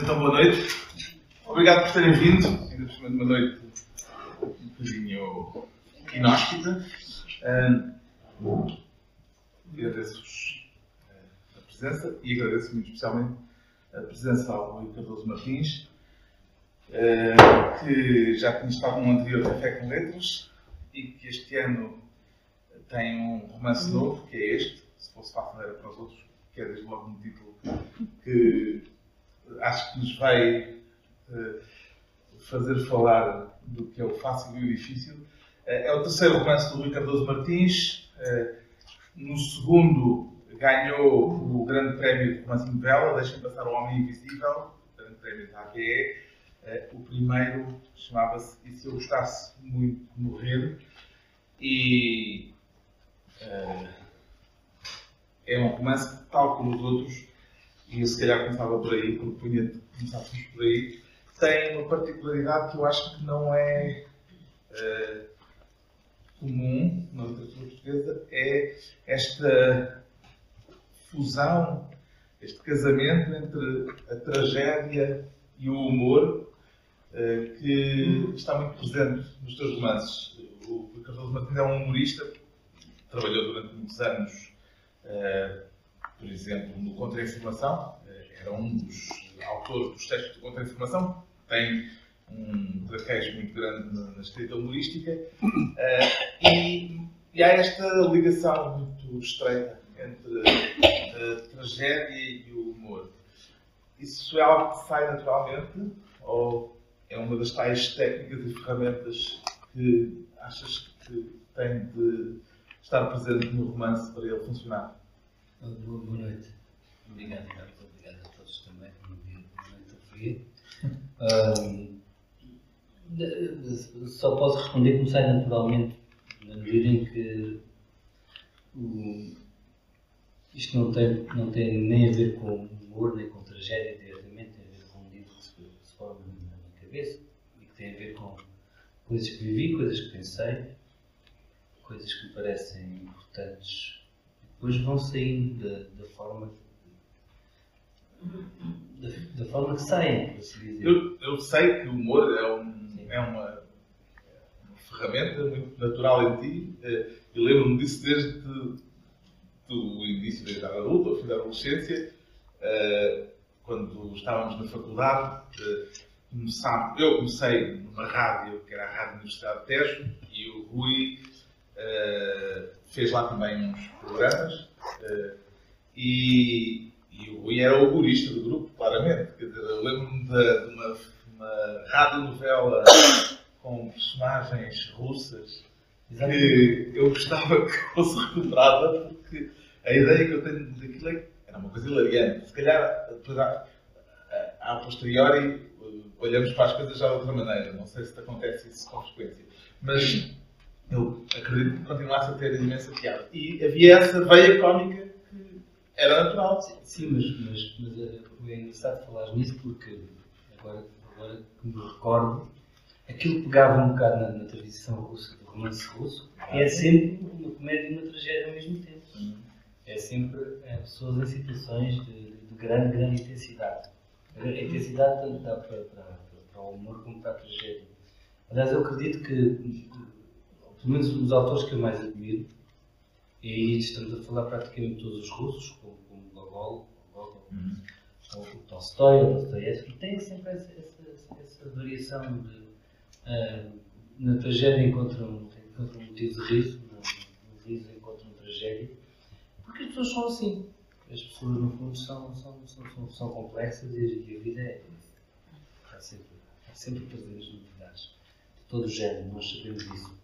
Então, boa noite. Obrigado por terem vindo. Ainda por cima de uma noite um bocadinho inóspita. Agradeço-vos a presença e agradeço muito especialmente a presença ao Rui Cardoso Martins, uh, que já tinha estado num anterior Café com Letras e que este ano tem um romance novo, que é este. Se fosse fácil era para os outros, que é desde logo um título que acho que nos vai uh, fazer falar do que é o fácil e o difícil. Uh, é o terceiro romance do Rui Cardoso Martins. Uh, no segundo, ganhou o Grande Prémio de Romance Novela, Deixem Passar o Homem Invisível, o Grande Prémio da APE. o primeiro chamava-se E Se Eu Gostasse Muito de Morrer. E é um romance que, tal como os outros, e eu se calhar começava por aí, propunha que começássemos por aí, tem uma particularidade que eu acho que não é uh, comum na literatura portuguesa, é esta fusão, este casamento entre a tragédia e o humor uh, que está muito presente nos teus romances. O Carlos Martins é um humorista, trabalhou durante muitos anos uh, por exemplo, no Contra-Informação, eh, era um dos autores dos textos de Contra-Informação, tem um traquejo muito grande na, escrita humorística, uh, e, e, há esta ligação muito estreita entre a tragédia e o humor. Isso é algo que sai naturalmente, ou é uma das tais técnicas e ferramentas que achas que tem de estar presente no romance para ele funcionar? Boa, boa noite. Obrigado, Carlos. Obrigado a todos também por me ouvir um, Só posso responder como sai naturalmente, na medida em que o, isto não tem, não tem nem a ver com humor nem com tragédia diretamente, tem a ver com um livro que se, forma na minha cabeça e que tem a ver com coisas que vivi, coisas que pensei, coisas que me parecem importantes depois vão saindo da, da forma da, da, forma que saem, por assim dizer. Eu, eu sei que o humor é, um, é uma, uma, ferramenta muito natural em ti. Eh, eu lembro-me disso desde o início da idade adulta, ao fim da adolescência, eh, quando estávamos na faculdade. Eh, eu comecei numa rádio, que era a Rádio Universidade de Tejo, e o Rui fez lá também uns programas uh, e, e, o Rui era o humorista do grupo, claramente. Quer dizer, eu lembro-me de, de, uma, uma radionovela com personagens russas que eu gostava que fosse recuperada porque a ideia que eu tenho daquilo é que era uma coisa hilariante. Se calhar, depois, a, a, a posteriori, olhamos para as coisas já de outra maneira. Não sei se te acontece isso com frequência. Mas eu acredito que continuasse a ter imensa piada. E havia essa veia cómica que era natural. Sim, sim mas, mas, mas é, engraçado falar nisso porque agora, agora que me recordo, aquilo pegava um bocado na, na tradição russa, do romance russo, é sempre uma comédia e uma tragédia ao mesmo tempo. Uhum. É sempre é, pessoas em situações de, de, grande, grande intensidade. A intensidade tanto dá para, para, para o humor como para a tragédia. Aliás, eu acredito que pelo menos os autores que eu mais admiro, e aí estamos a falar praticamente todos os russos, como, como Gogol, Gogol uhum. ou Tolstói, ou Dostoiévski, têm sempre essa, essa, essa variação de uh, na tragédia encontram, encontram um motivo de riso, no, no riso encontram tragédia, porque as pessoas são assim. As pessoas, no fundo, são, são, são, são, são complexas e, e, a vida é. Há sempre, há sempre prazeres novidades. De todo o género, nós sabemos disso.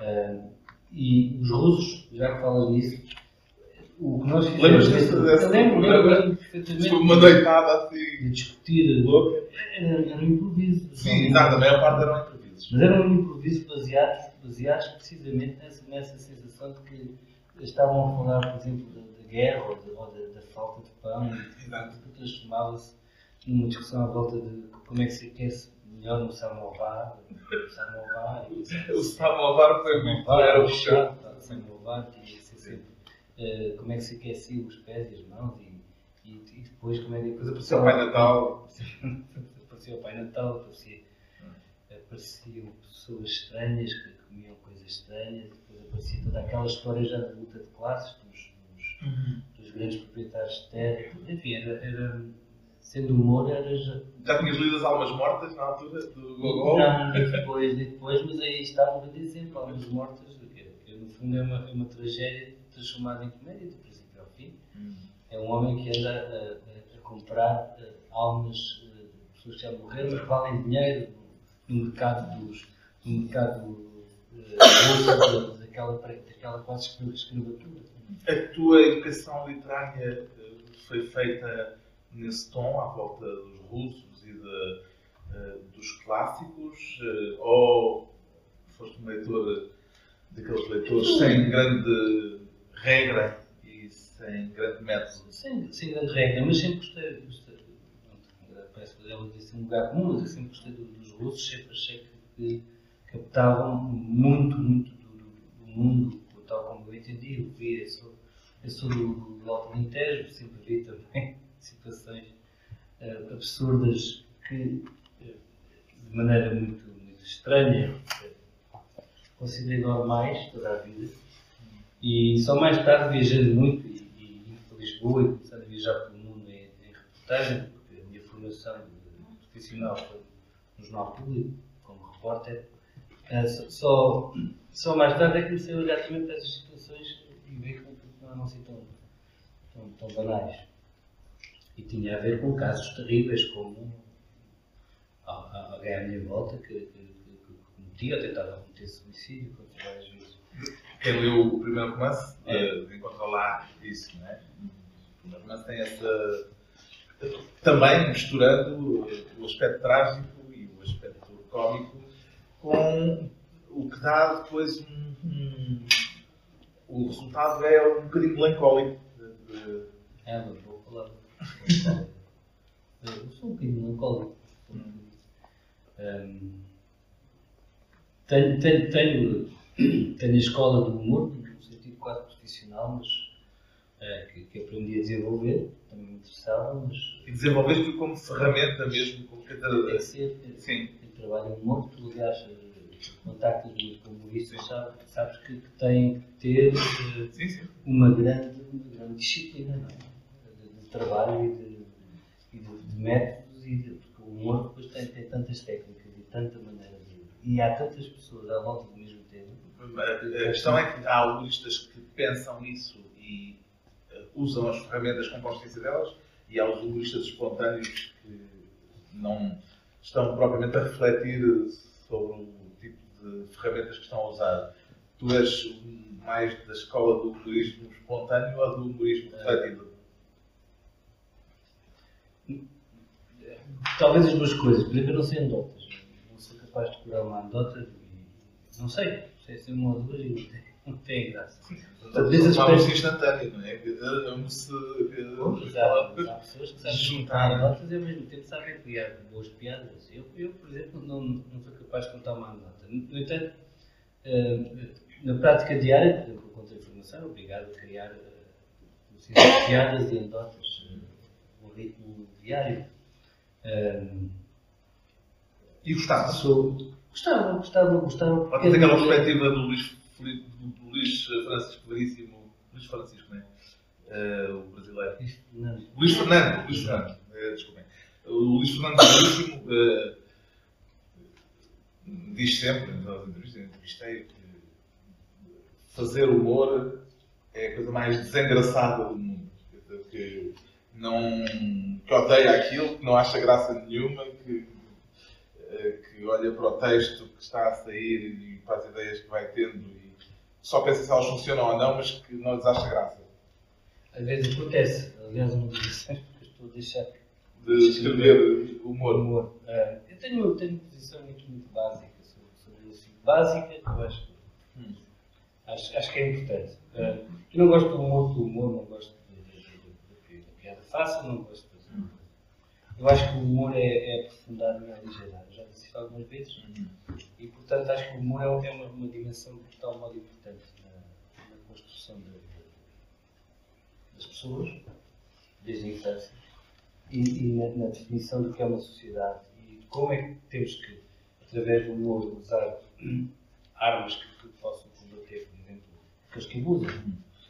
Uh, e os russos, já que falas nisso, o que nós fizemos. Lembras disso? Eu lembro, lembro perfeitamente. Uma noitada assim. De discutir. Louca. Era, era um improviso. Sim, exato, a maior parte eram improvisos. Mas era um improviso baseados, baseados precisamente nessa, nessa sensação de que estavam a falar, por exemplo, da, da guerra ou, de, ou da, da, falta de pão, e que transformava-se numa discussão à volta de como é que se aquece melhor no samovar. Samovar. O samovar foi muito. Era o chão. O samovar tinha que ser sempre. Uh, como é que se aquecia os pés e as mãos e, E, e depois comédia. Depois apareceu o Pai Natal. apareceu o Pai Natal, aparecia, apareciam pessoas estranhas que comiam coisas estranhas, depois aparecia toda aquela história já da luta de classes dos, dos, uhum. dos grandes proprietários de terra. Enfim, era, era sendo humor, era já. Tinhas lido as Almas Mortas na altura do Gogol? Não, depois, depois, mas aí estavam a dizer Almas Mortas, que, que no fundo é uma, é uma tragédia transformada em comédia, do princípio ao fim. Hum. É um homem que anda a, a, a comprar uh, almas uh, de pessoas que já morreram, mas que valem dinheiro no mercado dos. no mercado uh, daquela, daquela quase escravatura. A tua educação literária foi feita nesse tom, à volta dos russos e de, uh, dos clássicos, uh, ou foste um leitor daqueles leitores sem grande regra e sem grande método? Sem, sem grande regra, mas sempre gostei, gostei parece que ela disse um lugar comum, mas eu sempre gostei dos russos, sempre achei que, captavam muito, muito do, do, do mundo, tal como eu entendi, eu vi, eu sou, eu sou do, do Alto Alentejo, sempre vi também situações uh, absurdas que, uh, de maneira muito, muito estranha, uh, considerei normais toda a vida. E só mais tarde, viajando muito e, e para Lisboa e começando a viajar pelo mundo em, em reportagem, porque a minha formação profissional foi no Jornal Público, como repórter, só, só mais tarde é que comecei a olhar também para essas situações e ver que não eram assim tão, tão, tão banais. E tinha a ver com casos terríveis, como alguém à minha volta que, que, que, cometia ou tentava cometer suicídio várias vezes. Quem leu o primeiro romance é. encontrou lá isso, não é? O primeiro romance tem essa. Também misturando o aspecto trágico e o aspecto cómico com o que dá depois um, um o resultado é um bocadinho melancólico. É, mas vou falar. Eu sou um bocadinho melancólico. Um, tenho, tenho, tenho, tenho a escola do humor, no sentido quase profissional, mas uh, que, que, aprendi a desenvolver, também me interessava. Mas... E desenvolver como ferramenta mesmo? Como tem que ser. Sim. Eu trabalho em humor, tu aliás contactas muito com humoristas, sabes, sabes que, que têm que ter uh, sim, sim. Uma, grande, uma grande disciplina, não é? Trabalho e de, e de, de métodos, e de, porque o humor depois tem, tem tantas técnicas e tanta maneira de. E há tantas pessoas à volta do mesmo tema. A questão é que há humoristas que pensam nisso e uh, usam as ferramentas com consciência delas, e há os humoristas espontâneos que não estão propriamente a refletir sobre o tipo de ferramentas que estão a usar. Tu és mais da escola do humorismo espontâneo ou do humorismo refletido? Talvez as duas coisas. Por exemplo, eu não sei anedotas. Não sou capaz de curar uma anedota e não sei. Sei ser uma ou duas e não tem graça. Talvez uma música instantânea, não é? Amo-se. Exato. Há pessoas que sabem juntar anedotas e ao mesmo tempo sabem criar boas piadas. Eu, eu por exemplo, não, não sou capaz de contar uma anedota. No entanto, uh, na prática diária, por exemplo, contra-informação, obrigado a criar uh, piadas e anedotas, uh, um ritmo diário. Um, e gostava? Gostava, gostava, gostava. Pode ter aquela perspectiva do Luís, do Luís Francisco Veríssimo, Luís Francisco, não é? Uh, o brasileiro. Luís Fernando, Luís Fernando, uh, desculpem. O Luís Fernando Veríssimo uh, diz sempre, nas entrevistas, entrevistei, que fazer humor é a coisa mais desengraçada do mundo. Que não, que odeia aquilo, que não acha graça nenhuma, que, eh, que olha para o texto que está a sair e para as ideias que vai tendo e só pensa se elas funcionam ou não, mas que não lhes acha graça. Às vezes acontece, aliás, uma das lições que estou a deixar de escrever humor. humor. Uh, eu tenho, tenho uma posição muito, muito básica sobre, sobre isso. Básica, eu acho, hum. acho, acho que é importante. Uh, eu não gosto do humor do humor, não gosto fácil, não gosto de fazer. Eu acho que o humor é, é aprofundar, não é aligerar. Já disse isso algumas vezes. Uhum. E, portanto, acho que o humor é, é uma, uma dimensão de tal modo importante na, na construção de, das pessoas. desde a infância, e, e na, na, definição do que é uma sociedade e como é que temos que, através do humor, usar armas que, que possam combater, por exemplo, aqueles que abusam.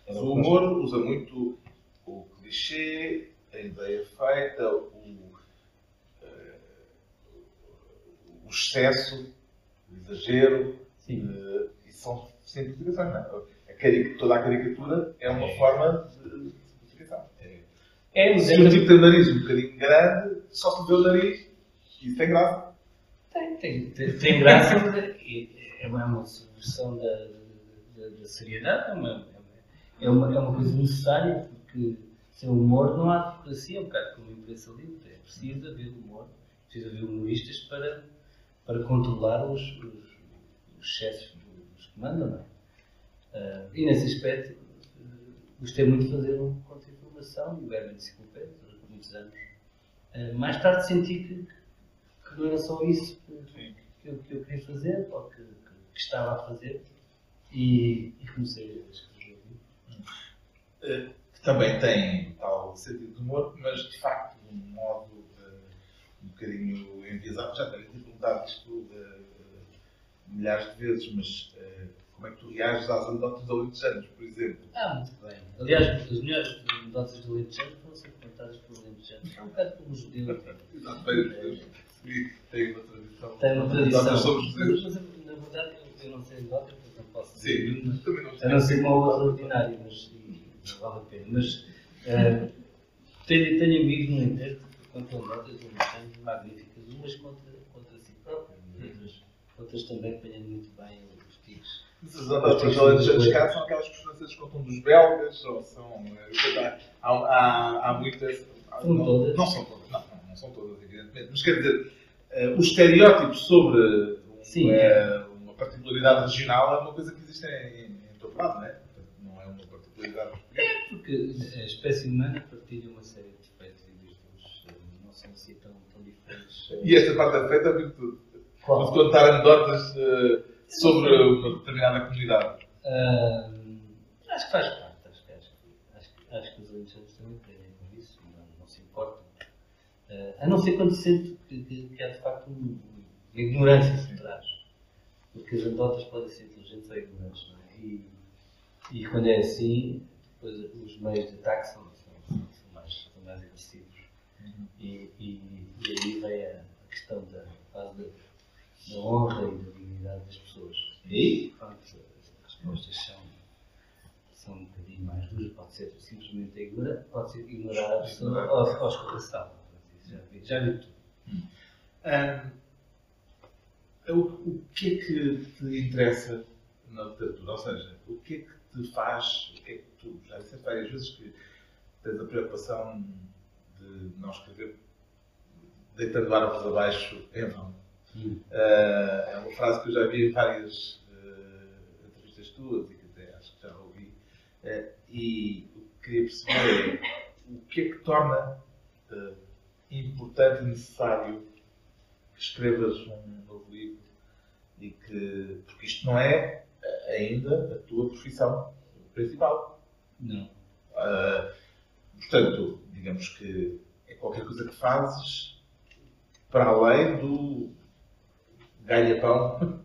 o humor usa muito o clichê, a ideia feita, o, uh, o excesso, o exagero, uh, e são simplificações, não é? A toda a caricatura é uma é. forma de simplificação. É. É, se o tipo tem o nariz um bocadinho grande, só se vê o nariz, e isso tem graça. Tem, tem, tem, tem graça, é uma, é uma subversão da, da, da seriedade, é uma, é, uma, é uma coisa necessária, porque sem humor não há democracia, é um bocado como imprensa livre. É preciso haver humor, precisa haver humoristas para, para controlar os, os, os excessos dos que mandam, não é? Uh, e nesse aspecto, uh, gostei muito de fazer um contra-informação e o Herman Enciclopédia, durante muitos anos. Uh, mais tarde senti que, que, não era só isso que, que, eu, que eu, queria fazer, ou que, que estava a fazer, e, e comecei a escrever. Uh, também tem tal sentido de humor, mas de facto de um modo uh, um bocadinho enviesado. Já tenho perguntado isto uh, milhares de vezes, mas como é que tu reages às anedotas de alentejanos, por exemplo? Ah, muito bem. Aliás, as melhores anedotas de alentejano foram sempre contadas por alentejanos. É um bocado como os judeus. Exato, bem, tem uma tradição. Tem uma tradição. Somos mas, mas, na verdade, eu não sei anedota, portanto não posso dizer. Sim, mas, também não sei. A não ser uma ordinária, mas não vale a pena. Mas uh, tenho, tenho amigos no entanto que contam anedotas de alentejanos magníficas, umas contra, contra si próprias, outras, outras também apanhando muito bem os tiros as anedotas de cá são aquelas que os franceses contam dos belgas, ou são. Eh, há, há, há muitas. São não, todas? Não são todas, não, não, não são todas, evidentemente. Mas quer dizer, uh, o estereótipo sobre um, é, uma particularidade regional é uma coisa que existe em, em todo lado, não é? Não é uma particularidade. Porque a espécie humana partilha uma série de defeitos e virtudes, eh, não são assim tão, tão diferentes. E esta parte da defeito é virtude. Qual? De contar anedotas. Uh, sobre uma determinada comunidade? Uh, acho que faz parte. Acho que, acho, acho, acho que os alentejanos também aprendem com isso, não, não se importam. Uh, a não ser quando se sente que, que, que há de facto uma ignorância por trás. Porque as anedotas podem ser inteligentes ou ignorantes, não é? E, e quando é assim, depois os meios de ataque são, são, são, mais, são mais agressivos. Uhum. E, e, e, aí vem a, a questão da, da, da honra e da dignidade das pessoas. E, pronto, as respostas são, são um bocadinho mais duras. Pode ser simplesmente ignorar, pode ser ignorar a pessoa ou, ou escorração. Já vi, já vi tudo. Hum. o, o que é que te interessa na literatura? Ou seja, o que é que te faz, o que é que tu, já disseste várias vezes que tens a preocupação de não escrever deitando árvores abaixo em vão. Uh, é uma frase que eu já vi em várias uh, entrevistas tuas e que até acho que já ouvi. Uh, e o que queria perceber é o que é que torna importante e necessário que escrevas um novo livro e que. Porque isto não é ainda a tua profissão principal. Não. portanto, digamos que é qualquer coisa que fazes para além do ganha-pão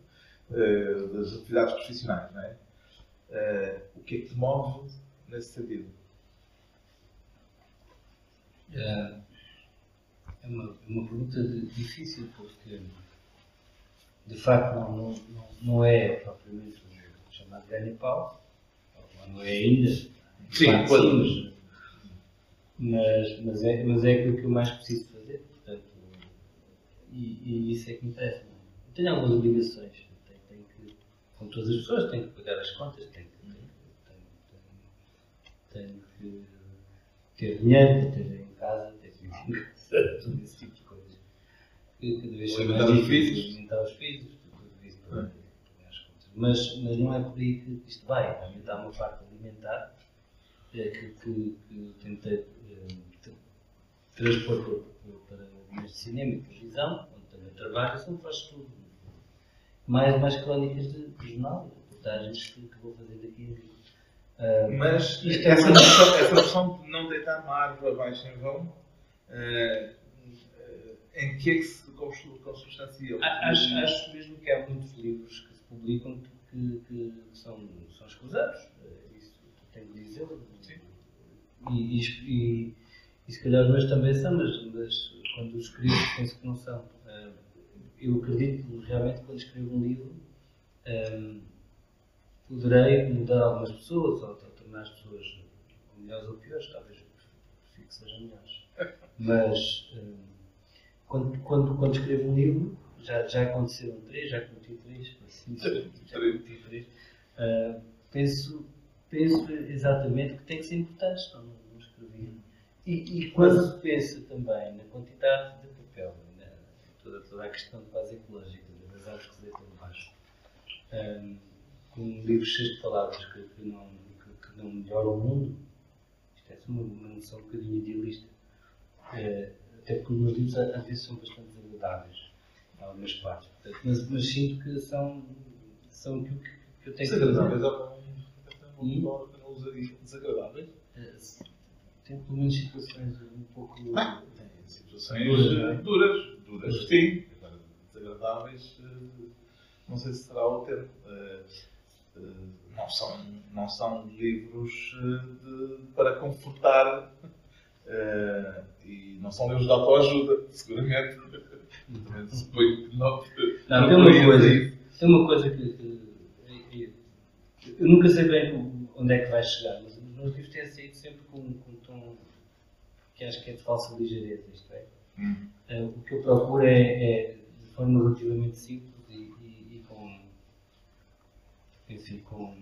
uh, das atividades profissionais, não é? Uh, o que é que te move nesse sentido? É, é uma, uma pergunta difícil porque de facto não, não, não é propriamente o chamado ganha-pau, não é ainda. Sim, sim mas, mas, é, mas é aquilo que eu mais preciso fazer, portanto, e, e isso é que me interessa tenho algumas obrigações. Tenho, tenho que, como todas as pessoas, tenho que pagar as contas, tenho, tenho, tenho, que ter dinheiro ter em casa, ter dinheiro todo esse tipo de coisas. Que cada vez são mais difíceis. Alimentar os filhos, tudo isso para pagar as contas. Mas, mas não é por aí que isto vai. Também está uma parte alimentar é, que, que, que tentei é, transpor para, para cinema e televisão, onde também trabalho, isso não faz tudo mais, mais crónicas de, de jornal, reportagens que, que, vou fazer daqui Uh, Mas é essa noção, essa noção de não deitar uma árvore abaixo em vão, uh, em que é que se consubstancia? Acho, acho mesmo que há muitos livros que se publicam que, que são, são escusados. Isso tenho de dizer. E, e, e, e, se calhar os meus também são, mas, mas quando os escrevo penso que não são. Eu acredito realmente quando escrevo um livro um, poderei mudar algumas pessoas ou tornar as pessoas melhores ou piores, talvez prefiro que sejam melhores. Mas um, quando, quando, quando escrevo um livro, já, já aconteceram três, já cometi três, assim, já cometi três, uh, penso, penso exatamente que tem que ser importante, não, não escrevi. E, e quando se pensa também na quantidade de papel, né, toda, toda a questão quase ecológica das árvores que se deitam debaixo, um, com livros cheios de palavras que, que, não, que, que, não melhoram o mundo, isto é uma, uma noção um bocadinho idealista. Uh, até porque os meus livros às vezes são bastante desagradáveis, em algumas partes. Mas, mas sinto que são, são aquilo que, que eu tenho que fazer. Que não usaria desagradáveis? Tem pelo menos situações um pouco. Ah, tem situações duras, duras, duras, sim. Agora, desagradáveis não sei se será o termo. Uh, não, são, não são livros eh, de, para confortar e não são livros de autoajuda, seguramente. Também suponho que não. Não, tem uma coisa, tem uma coisa que, que, eu nunca sei bem onde é que vai chegar, mas os meus livros têm saído sempre com, com um tom que acho que é de falsa ligeireza, isto é. Hum. Uh, o que eu procuro é, é, de forma relativamente simples, enfim, com,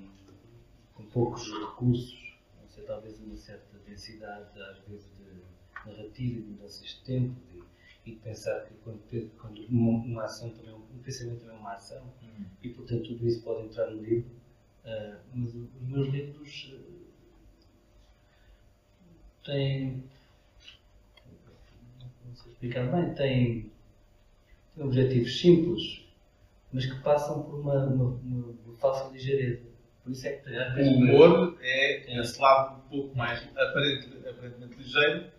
com poucos recursos, não sei, talvez uma certa densidade, às vezes, de narrativa e de mudanças de tempo, de, e de pensar que quando, quando uma, uma, ação também, um pensamento também é uma ação, uhum. e portanto tudo isso pode entrar no livro. Uh, mas os meus livros uh, têm. Não sei explicar bem, têm, têm objetivos simples, mas que passam por uma, uma, uma, falsa ligeireza. Por isso é que às vezes. O humor é, é esse lado um pouco mais aparente, aparentemente ligeiro,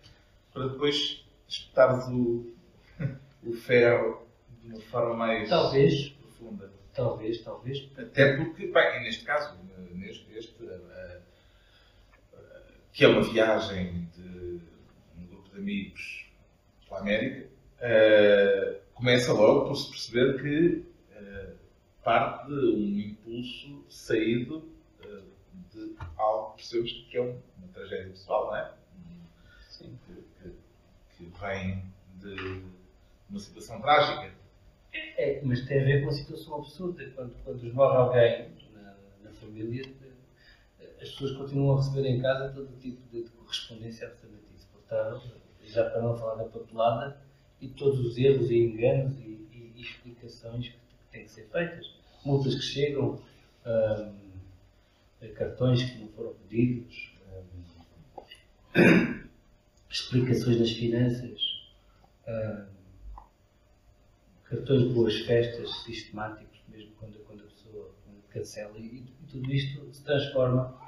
para depois espetares o, o ferro de uma forma mais talvez, profunda. Talvez, talvez. Até porque, bem, neste caso, neste, este, uh, uh, que é uma viagem de um grupo de amigos pela América, uh, começa logo por se perceber que parte de um impulso saído de algo que percebemos que é uma tragédia pessoal, não é? Sim. Que, que, que vem de uma situação trágica. É, mas tem a ver com uma situação absurda. Quando, quando morre alguém na, na família, as pessoas continuam a receber em casa todo tipo de, de correspondência absolutamente insuportável, já para não falar da papelada e todos os erros e enganos e, e, e explicações que têm que ser feitas. Multas que chegam, um, cartões que não foram pedidos, um, explicações das finanças, um, cartões de boas festas sistemáticos, mesmo quando, quando a pessoa cancela, e, e, tudo isto se transforma.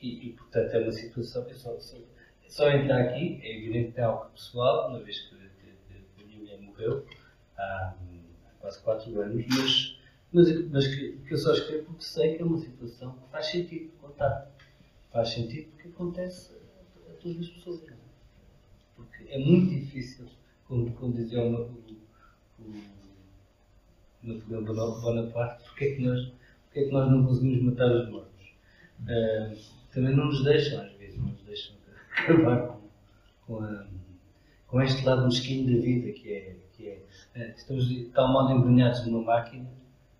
E, e, portanto é uma situação. É só, só, é só entrar aqui, é evidente que é algo pessoal, uma vez que, que, que a minha mulher morreu há quase 4 anos, mas, mas, mas que, que, eu só escrevo porque sei que é uma situação que faz sentido contar. Faz sentido porque acontece a, todas as pessoas. É? Porque é muito difícil, como, como dizia o Napoleão Bonaparte, porque é, que nós, porque é que nós não conseguimos matar os mortos? Uh, também não nos deixam, às vezes, não nos deixam acabar com, com, a, com este lado mesquinho da vida que é que é, eh, estamos de tal modo embrenhados numa máquina,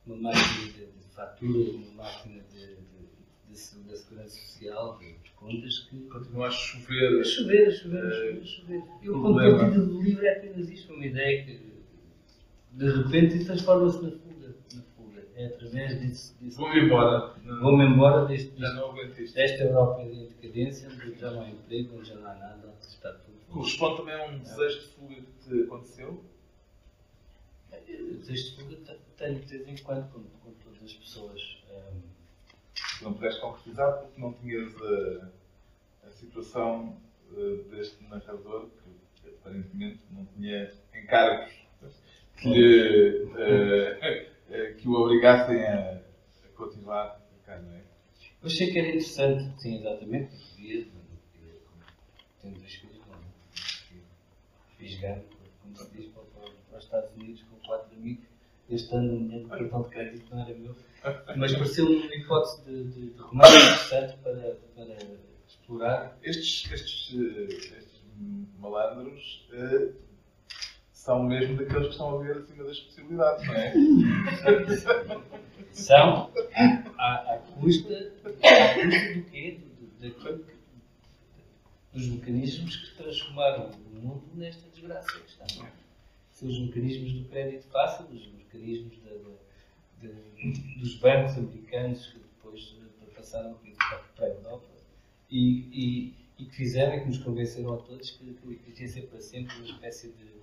uma máquina de, de fatura, uma máquina de, de, de segurança social, de, contas, que... Continua a chover. A chover, a chover, a chover, a chover. E o partida do livro é apenas isto, uma ideia que de repente transforma-se na fuga. Na fuga. É através disso. disso Vou-me embora. Vou-me embora deste, deste, desta Europa em decadência, onde já não há emprego, onde já não há nada, onde está tudo. Corresponde também a um desejo de fuga que te aconteceu? desejo de fuga tenho de vez em quando com, com todas as pessoas que não pudeste concretizar porque não tinhas a, a situação uh, deste narrador que aparentemente não tinha encargos que, lhe, uh, que o obrigassem a, a continuar cá, não é? Eu achei que era interessante, sim, exatamente, podia, tendo dois filhos, ganho, como se diz, para, os Estados Unidos com quatro amigos, este ano o dinheiro do cartão de crédito não era meu, mas pareceu-me uma hipótese de, de, de romance interessante para, para explorar. Estes, estes, estes malandros uh, são mesmo daqueles que estão a ver acima das possibilidades, não é? são à, à custa, à custa do quê? Daquilo que dos mecanismos que transformaram o mundo nesta desgraça que está. São os mecanismos do crédito fácil, os mecanismos de, dos bancos americanos que depois passaram para a Europa e, e, e, que fizeram e que nos convenceram a todos que, que, que ia para sempre uma espécie de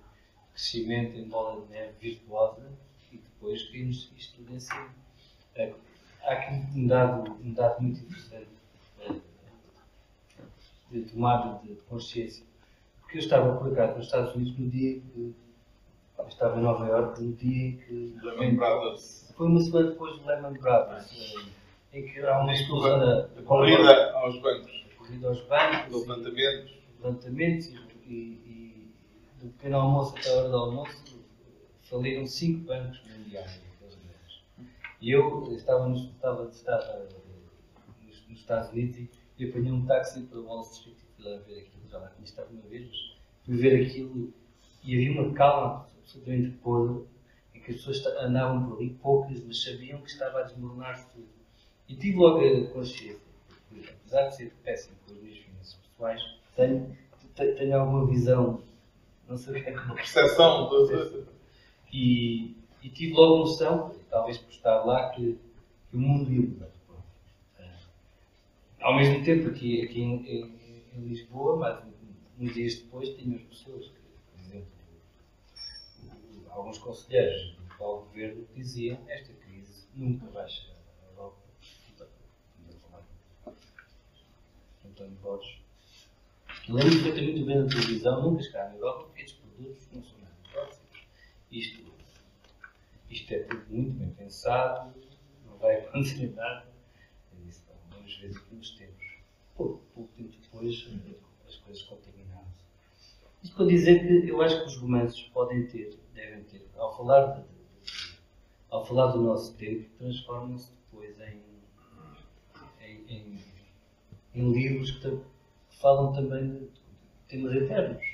crescimento em bola de neve virtuosa e depois vimos isto tudo em cima. Há aqui um dado, um dado muito interessante de tomada de consciência. Porque eu estava por acaso nos Estados Unidos no dia que. estava em Nova Iorque no dia que. Lehman Brothers. Foi uma semana depois do Lehman Brothers. Em que há uma explosão da. corrida aos bancos. Corrida aos bancos. Levantamentos. Levantamentos e, e do pequeno almoço até a hora do almoço faliram cinco bancos mundiais. E eu estava, nos, estava, estava nos, nos Estados Unidos e e apanhei um táxi para Wall Street e fui lá ver aquilo. Já lá tinha estado uma vez, mas fui ver aquilo e havia uma calma absolutamente podre em que as pessoas andavam por ali, poucas, mas sabiam que estava a desmoronar-se tudo. E tive logo a consciência, porque, apesar de ser péssimo com as minhas finanças pessoais, tenho, tenho alguma visão, não sei percepção. E, e tive logo noção, talvez por estar lá, que, que o mundo ia mudar ao mesmo tempo, aqui, aqui em, em, em Lisboa, mas uns dias depois, tínhamos pessoas que, por exemplo, alguns conselheiros do atual governo diziam esta crise nunca vai chegar à Europa. António Borges. Lembro perfeitamente de ver na televisão, nunca chegar na Europa, porque estes produtos próximos. Isto, isto é tudo muito bem pensado, não vai acontecer nada às vezes que nos temos. Pouco, pouco tempo depois, as coisas contaminadas. Isto para dizer que eu acho que os romances podem ter, devem ter, ao falar, de, ao falar do nosso tempo, transformam-se depois em, em, em, em livros que, que, falam também de, de temas eternos.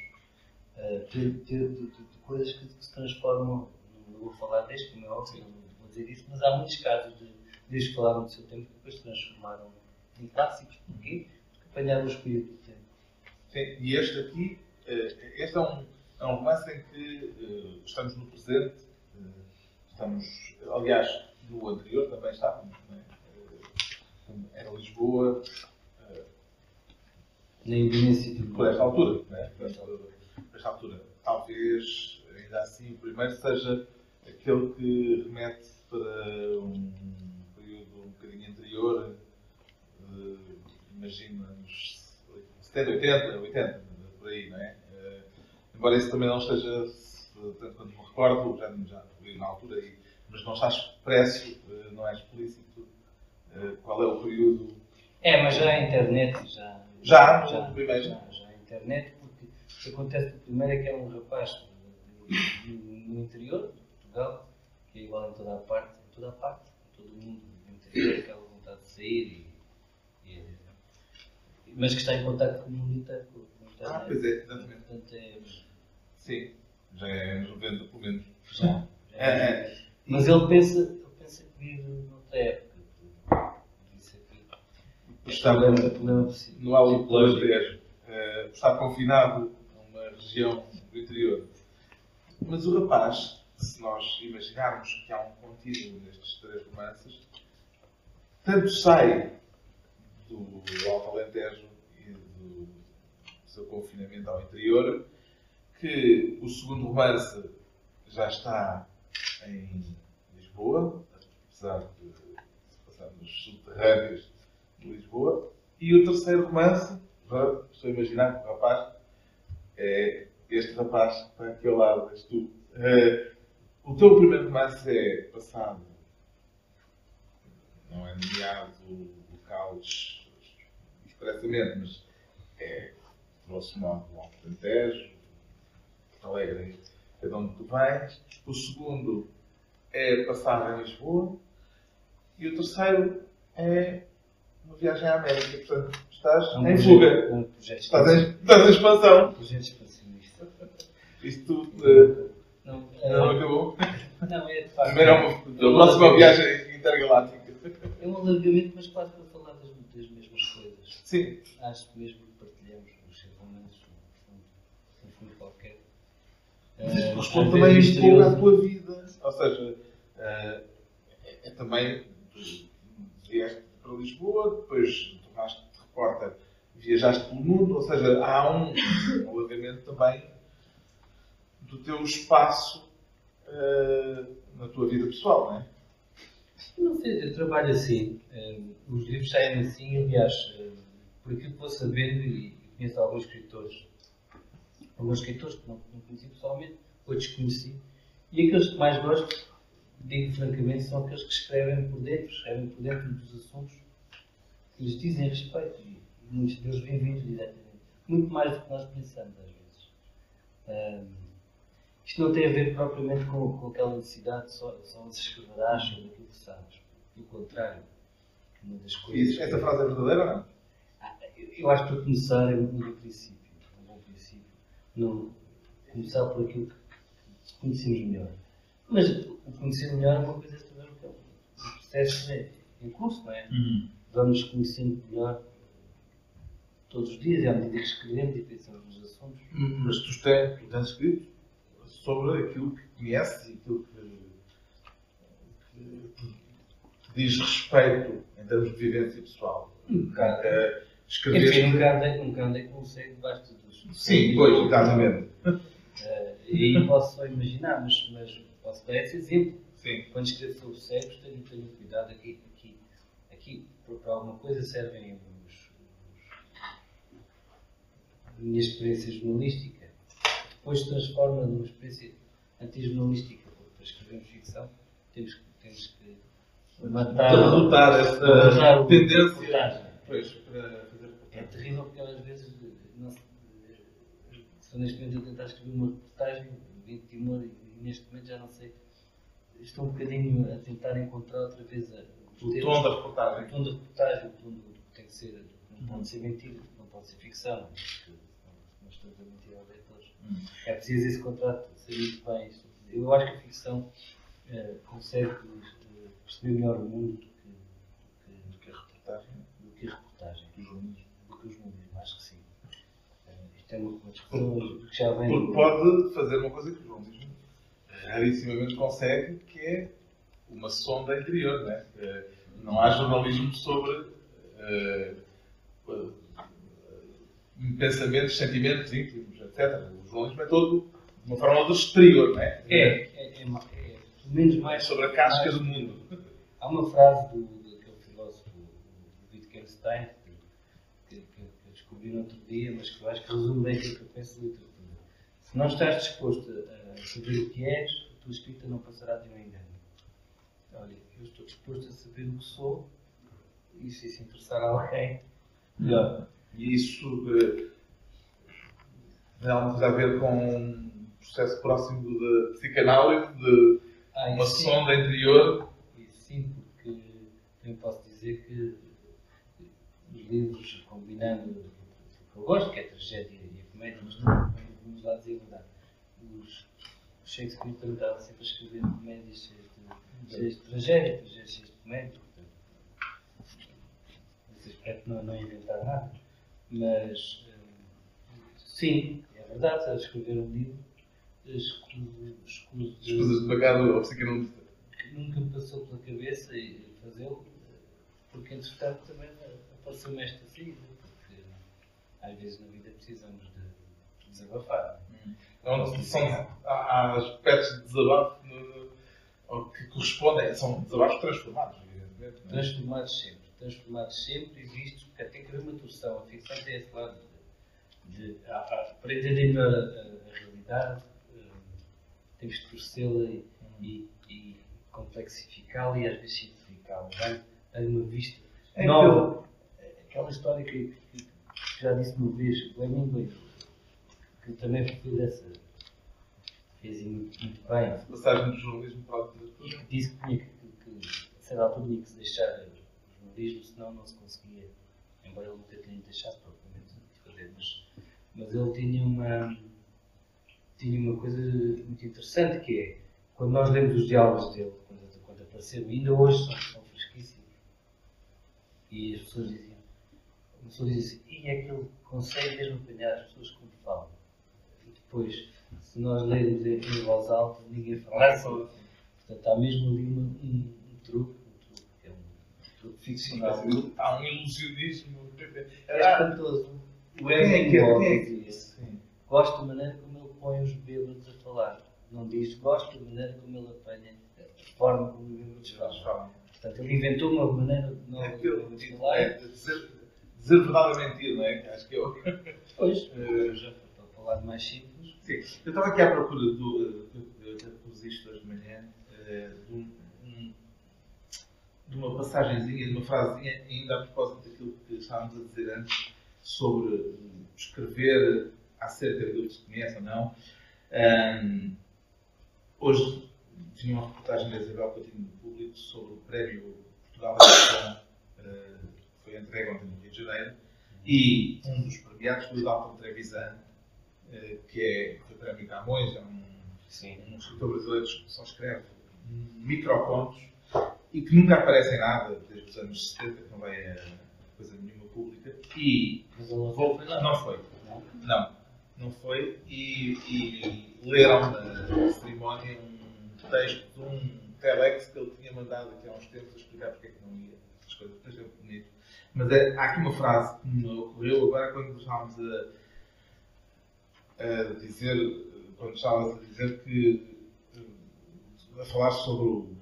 Uh, de, de, coisas que, se transformam, não vou falar deste, como é óbvio, não vou dizer isso, mas há muitos casos de livros que falaram do seu tempo que depois se transformaram em clássicos. Porquê? Porque apanharam o espírito do tempo. Sim, e este aqui, eh, este é um, é um romance em que uh, estamos no presente, estamos, aliás, no anterior também estávamos, é? Era Lisboa. Na iminência de Por esta altura, não é? Por esta, por esta altura. Talvez, ainda assim, o primeiro seja aquele que remete para um período um bocadinho anterior imagino, anos 70, 80, 80, por aí, não é? Uh, embora isso também não esteja, tanto quanto me recordo, já, já li na altura, aí, mas não está expresso, uh, não é explícito uh, qual é o período. É, mas já a internet, já. Já, já, primeiro. Já, já a internet, porque o que acontece primeiro é que é um rapaz no interior de Portugal, que é igual em toda a parte, em toda a parte, em todo o mundo, no interior, aquela vontade de sair mas que está em contato com o mundo inteiro. Ah, pois é, exatamente. Portanto, é... Sim, já é nos 90 pelo menos. Já. já é, é. Mas ele pensa, ele pensa que vive noutra época. Está no Alto. Uh, está confinado numa região do interior. Mas o rapaz, se nós imaginarmos que há um contínuo nestes três romances, tanto sai do Alto Alentejo e do seu confinamento ao interior, que o segundo romance já está em Lisboa, apesar de passar nos subterrâneos de Lisboa. E o terceiro romance, estou a imaginar que o rapaz é este rapaz para aquele lado, és tu. Uh, o teu primeiro romance é passado, não é nomeado locais expressamente, mas é próximo ao Alto Alentejo, Alegre, é de onde tu vens. O segundo é passado em Lisboa. E o terceiro é uma viagem à América. Portanto, estás é um em projeto, fuga. É um projeto estás, em, estás em expansão. Um projeto expansionista. Isto uh, não, não, não acabou? Não, é de facto. Primeiro é uma, a próxima viagem intergaláctica. É um alargamento, mas quase para falar das, das mesmas coisas. Sim. Acho que mesmo que partilhamos os seres humanos, um fundo qualquer. Mas responde também um pouco à tua vida. Ou seja, uh, é, também. Tu vieste para Lisboa, depois tornaste-te repórter, viajaste pelo mundo, ou seja, há um alargamento também do teu espaço uh, na tua vida pessoal, não é? Não sei, eu trabalho assim. Uh, os livros saem assim, aliás, uh, por aquilo que vou sabendo, e conheço alguns escritores, alguns escritores que não, não conheci pessoalmente, outros conheci, e aqueles que mais gosto, digo francamente, são aqueles que escrevem por dentro, escrevem por dentro dos assuntos que lhes dizem respeito, e muitos deles vêm diretamente. Muito mais do que nós pensamos, às vezes. Um, isto não tem a ver propriamente com, com aquela necessidade só, só de se escreverás sobre aquilo que sabes. Pelo contrário, uma das coisas. Isso, esta frase é verdadeira ou não? Ah, eu acho que para começar é um bom princípio. Um bom princípio. Não, começar por aquilo que conhecemos melhor. Mas o conhecer melhor é uma coisa também que é um processo é em curso, não é? Uhum. Vamos conhecendo melhor todos os dias e à medida que escrevemos e pensamos nos assuntos. Uhum. Mas tu tens, tu tens escrito sobre aquilo que conheces e aquilo que, que, que diz respeito em termos de vivência pessoal. Um bocado. Uh, escreveste... Enfim, nunca andei, nunca andei com o seio debaixo dos. Sim, pois, exatamente. Uh, e aí posso só imaginar, mas, mas posso dar esse exemplo. Sim. Quando escrevo sobre cérebros, tenho, tenho cuidado aqui. Aqui, aqui para alguma coisa servem os, os, a minha experiência jornalística depois se transforma numa experiência antijornalística, porque para escrevermos ficção temos que, temos que matar, adotar essa tendência pois, para fazer É terrível porque às vezes não, estou neste momento a tentar escrever uma reportagem de Timor e neste momento já não sei. Estou um bocadinho a tentar encontrar outra vez a, o, o tom da reportagem. O tom da reportagem, o tom do que tem que ser, não pode ser mentira, não pode ser ficção, porque nós estamos a mentir ao leitor. É preciso esse contrato ser muito bem. Eu acho que a ficção uh, consegue uh, perceber melhor o mundo do que, do que, a reportagem. Do que a reportagem. Do, do que os jornalismo, acho que sim. Uh, isto é uma discussão que já vem. Porque pode fazer uma coisa que o jornalismo rarissimamente consegue, que é uma sonda interior. Não, é? não há jornalismo sobre pensamentos, sentimentos íntimos, etc jornalismo é todo de uma forma do exterior, não é? É, é, é, é, é pelo menos mais. Sobre a casca do mundo. Há uma frase do, daquele filósofo Wittgenstein que, que, que eu descobri no outro dia, mas que eu acho que resume bem aquilo que eu penso literatura. Se não estás disposto a saber o que és, a tua escrita não passará de um engano. Olha, eu estou disposto a saber o que sou e se isso interessar a alguém, melhor. E isso. Tem alguma coisa a ver com um processo próximo de psicanálise, de ah, uma sim. sonda interior? sim, porque também posso dizer que os livros, combinando o que eu gosto, que é a tragédia e a comédia, mas lá a verdade. Os Shakespeare também estava sempre a escrever comédias cheias de, cheias de tragédia, tragédias cheias de comédia, portanto, nesse aspecto não, não é inventar nada. Mas Sim, é verdade, a escrever um livro escuso, escuso de. Escusas de pagar ao psicanalista. Nunca me passou pela cabeça fazê-lo, porque entretanto também apareceu-me esta saída, porque às vezes na vida precisamos desabafar. Hum. Então, são, há, aspectos de desabafo no, que correspondem, são desabafos transformados, evidentemente. Transformados sempre, transformados sempre e vistos, porque tem que uma torção. A ficção tem esse lado de, de a, a, para entender melhor a, a, realidade, uh, temos que torcê-la e, e, e complexificá-la e às vezes simplificá-la, dar-lhe uma vista é nova. Aquela história que, que, já disse uma vez, Hemingway, que também foi dessa. fez muito, muito bem. Passagem do jornalismo para a literatura. E que disse que tinha que, que, a certa altura tinha que se deixar o jornalismo, senão não se conseguia. Embora ele nunca tenha deixado propriamente de fazer, mas, mas ele tinha uma. tinha uma coisa muito interessante que é quando nós lemos os diálogos dele, quando, quando apareceram, ainda hoje são, são fresquíssimos. E as pessoas diziam, as pessoas diziam assim, e aquele consegue mesmo apanhar as pessoas quando falam. Depois, se nós lermos em voz alta, ninguém fala assim. Portanto, há mesmo ali um, um, um truque, um truque, que é um truque ficcional. Há um ilusionismo. É espantoso. O Evan Gosto da maneira como ele põe os bêbados a falar não diz gosto da maneira como ele apanha, a forma como o livro desfaz. Portanto, ele inventou uma maneira nova é de, de falar. É, dizer, dizer verdade a mentir, não é? Acho que eu. Pois, uh, já para falar mais simples. Sim, eu estava aqui à procura do. Pus isto hoje de manhã, uh, de, um, de uma passagenzinha, de uma frasezinha, ainda a propósito daquilo que estávamos a dizer antes, sobre escrever acerca do que se conhece ou não. Um, Hoje tinha uma reportagem da Isabel Coutinho do Público sobre o prémio Portugal da uh, que foi entregue ontem no Rio de Janeiro, e um dos premiados foi o Dalton Trevisan, que é o prémio Camões, é um, um escritor brasileiro que só escreve microcontos e que nunca aparece em nada desde os anos 70, que não vai a coisa nenhuma pública. E Mas não foi? Não foi. Não não foi, e, e leram na cerimónia um texto de um telex que ele tinha mandado aqui há uns tempos a explicar porque é que não ia. As coisas, texto é bonito. Mas é, há aqui uma frase que me ocorreu agora quando estávamos a, a dizer, quando estávamos a dizer que a falar sobre o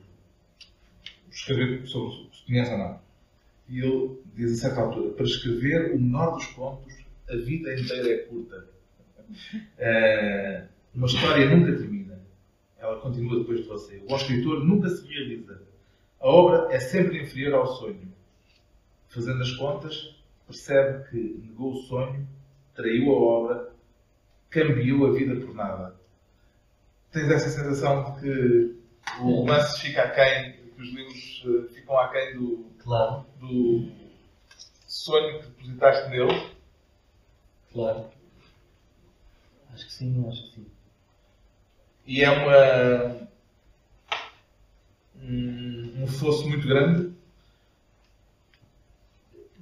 escrever sobre o que conhece ou não. E ele diz a certa altura, para escrever o menor dos contos, a vida inteira é curta. Uh, uma história nunca termina. Ela continua depois de você. O escritor nunca se realiza. A obra é sempre inferior ao sonho. Fazendo as contas, percebe que negou o sonho, traiu a obra, cambiou a vida por nada. Tens essa sensação de que o romance fica aquém, que os livros eh, ficam aquém do, claro. do sonho que depositaste nele? Claro. Acho que sim, acho que sim. E é uma. um, fosso muito grande.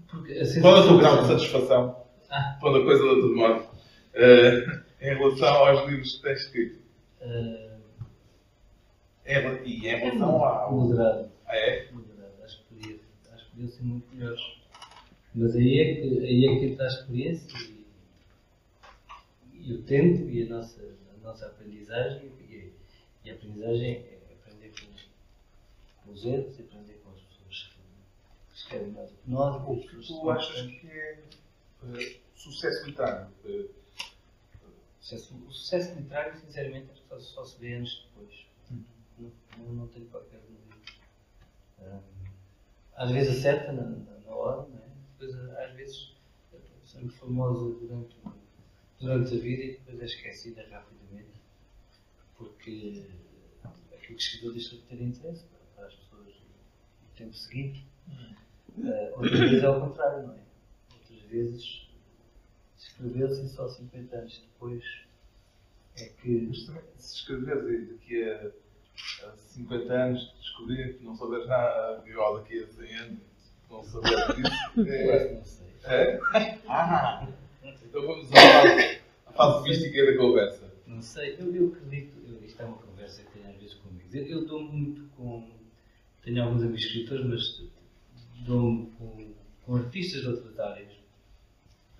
Porque Qual é o teu grau de satisfação? Ah. Quando a coisa de outro modo. Uh, em relação aos livros que tens escrito? Uh, é, e em relação ao. Moderado. Ah, é? Moderado. Acho que podia, acho que podia ser muito melhor. Mas aí é que, aí é que está a experiência e o tempo e a nossa, a nossa aprendizagem. E, e a aprendizagem é aprender com, com os erros e aprender com as pessoas que escrevem mais do que nós e Tu achas que é uh, sucesso literário? Uh, sucesso, o sucesso literário, sinceramente, acho que só, se vê anos depois. Hum. Não, não, não tenho qualquer dúvida. Um, às vezes acerta na, na, hora, não é? Depois, às vezes, somos famosos durante durante a vida e depois é esquecida rapidamente, porque aquilo que escreveu deixa de ter interesse para, as pessoas no tempo seguinte. Uh, outras vezes é ao contrário, não é? Outras vezes escreveu-se só 50 anos depois é que. Mas também, se escreveres daqui a, a 50 anos descobrir que não souberes nada, igual daqui a 100 anos, não souberes disso. É... Não sei. É? Ah! Então vamos à fase, à fase mística da conversa. Não sei, eu, eu acredito, eu, isto é uma conversa que tenho às vezes comigo. Eu, eu dou muito com. Tenho alguns amigos escritores, mas dou-me com, com artistas de outras áreas,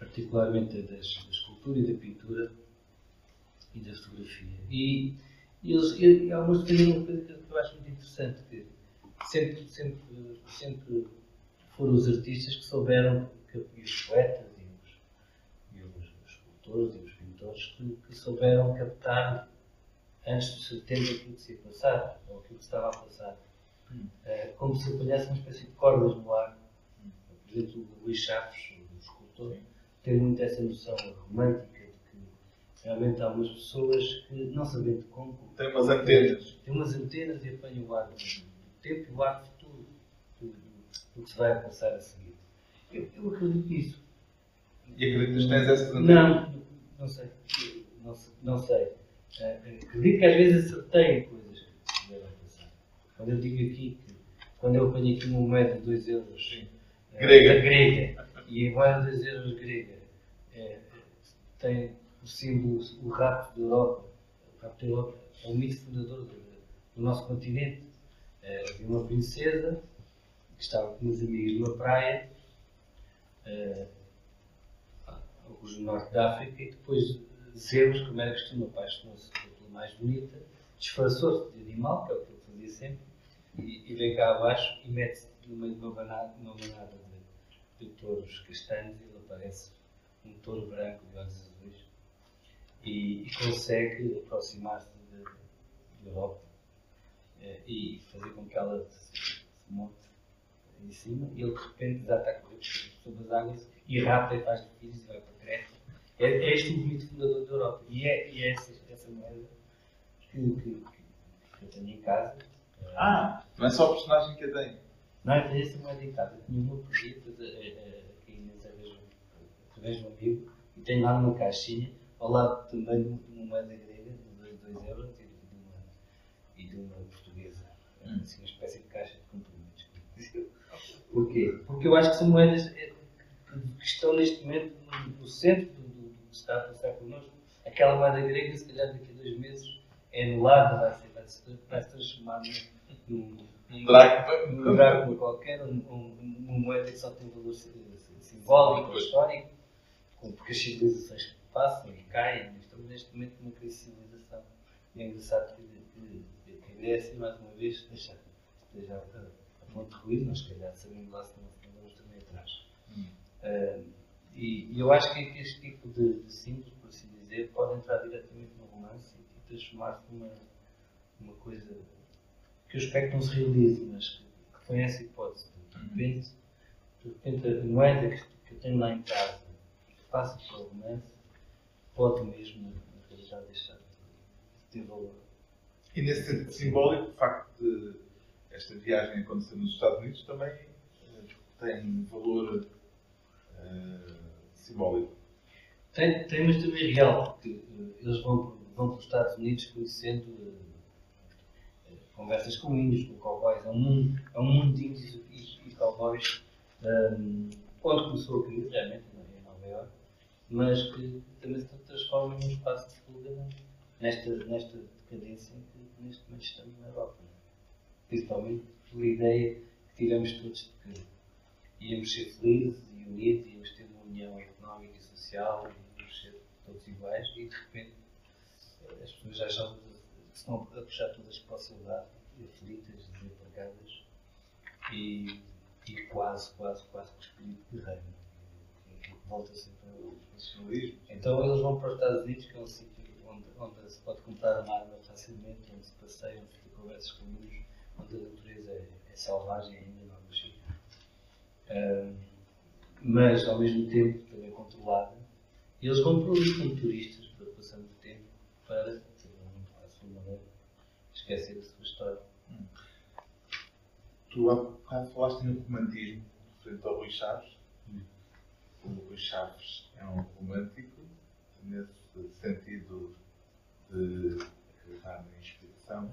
particularmente das, da escultura e da pintura e da fotografia. E, e, eles, e, alguns defendem uma coisa que eu acho muito interessante, que sempre, sempre, sempre foram os artistas que souberam, que, e os poetas e os, e os, os escultores e os pintores, que, que, souberam captar antes do seu tempo aquilo que se ia passar, ou aquilo que se estava a passar. Hum. Uh, como se apanhasse uma espécie de cordas no ar. Hum. Por exemplo, o Luís Chaves, o escultor, tem muito essa noção romântica Realmente há umas pessoas que, não sabendo como. Tem umas antenas. Tem umas antenas e apanham o ar do tempo e o ar futuro do, do que se vai passar a seguir. Eu, eu acredito nisso. E acreditas que tens essas antenas? Não, não sei. Não, não sei. Uh, acredito que às vezes acertei coisas que devem passar. Quando eu digo aqui que, quando eu apanho aqui uma moeda de 2 euros uh, grega. grega e a moeda de 2 euros grega uh, tem o símbolo, o rapto da Europa. O rapto da Europa é o mito fundador do, do nosso continente. Uh, havia uma princesa que estava com umas amigas numa praia, uh, alguns do norte da África, e depois Zeus, como era costume, apaixonou-se pela mais bonita, disfarçou-se de animal, que é o que ele fazia sempre, e, e vem cá abaixo e mete-se no meio de uma manada, uma manada de, de touros castanhos ele aparece um touro branco de olhos azuis e, e consegue aproximar-se da Europa eh, e fazer com que ela se, monte em cima e ele de repente desata a correr sobre as águas e rapta e faz filhos e vai para Creta. É, é este o movimento fundador da Europa e é, e é essa, essa moeda que, que, que, eu tenho em casa. Ah, não é só o personagem que eu tenho. Não, eu tenho essa moeda em casa. Eu tinha uma por dia, depois aqui através de um amigo, e tenho lá numa caixinha ao lado também de uma moeda grega de 2 euros e de uma, e de uma portuguesa. Hum. Assim, uma espécie de caixa de compromissos. Porquê? Porque eu acho que são moedas eh, que estão neste momento no centro do, do, do que está a passar connosco. Aquela moeda grega, se calhar daqui a dois meses, é anulada, vai, vai, vai se transformar num, Drácula, num Drácula qualquer, um, um, uma moeda que só tem valor simbólico, histórico, porque as civilizações passam e caem. Estamos neste momento numa crise de civilização. E é engraçado que, a Grécia, mais uma vez, esteja, esteja a, ponto de ruir, nós, se calhar, sabendo lá se não andamos também atrás. Hum. Uh, e, e, eu acho que este tipo de, de símbolos, por assim dizer, pode entrar diretamente no romance e, e transformar-se numa, numa coisa que espero que não se realize, mas que, foi essa hipótese. De uhum. repente, de repente a moeda que, que eu tenho lá em casa, que passa para o romance, pode mesmo, na realidade, deixar de ter valor. E nesse sentido simbólico, o facto de esta viagem acontecer nos Estados Unidos também uh, tem valor uh, simbólico. Tem, tem, mas também real, porque uh, eles vão, vão para os Estados Unidos conhecendo conversas com índios, com cowboys. É um mundo, é um mundo de índios e, e cowboys um, onde começou a crise, realmente, em Nova York mas que também se transforma num espaço de fuga nesta, nesta decadência que neste momento estamos na Europa. Principalmente pela ideia que tivemos todos de que íamos ser felizes e unidos, íamos ter uma união económica e social, íamos ser todos iguais, e de repente as pessoas já que estão a puxar todas para o seu lado, aflitas, desempregadas e, e quase, quase, quase com o espírito de reino volta sempre ao nacionalismo. Então eles vão para os Estados Unidos, que é um sítio onde, onde se pode comprar uma arma facilmente, onde se passeia, onde se conversas com amigos, onde a natureza é, é selvagem ainda, não é. Um, mas ao mesmo tempo também controlada. E eles vão para ali como turistas, para passando o tempo, para, esquecer a sua história. Hum. Tu há bocado falaste no romantismo, frente ao Rui Chaves o Rui Chaves é um romântico, nesse sentido de acreditar na inspiração,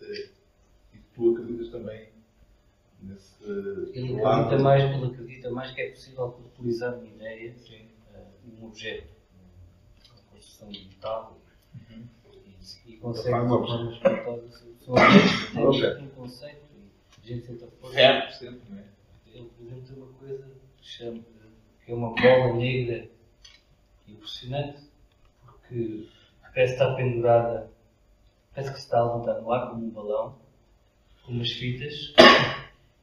e tu acreditas também nesse ele lado. Acredita mais, ele acredita mais que é possível corporizar uma ideia, uh, um objeto, uma construção digital, uhum. E, consegue de uma forma espantosa. São objetos, um conceito, e a gente senta fora. É, sempre, não é? Ele, por exemplo, tem uma coisa que chama é uma bola negra impressionante, porque parece estar pendurada, parece que se está a levantar no ar como um balão, com umas fitas,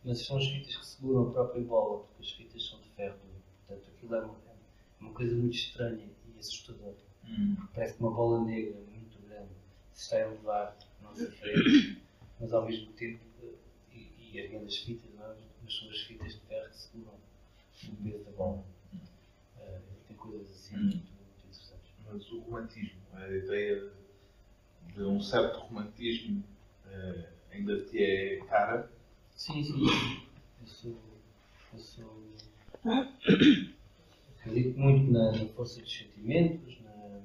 mas são as fitas que seguram a própria bola, porque as fitas são de ferro. Portanto, aquilo é uma, é uma coisa muito estranha e assustadora. Hum. Parece que uma bola negra se está a elevar, não se vê, mas ao mesmo tempo, eh, e, e erguendo as fitas, não é? mas são as fitas de ferro que seguram o peso da bola. Eh, tem coisas assim Hum. muito, muito interessantes. Mas o romantismo, a ideia de um certo romantismo eh, ainda te é cara. Sim, sim. Eu sou. Eu sou. Acredito muito na, na força dos sentimentos, na,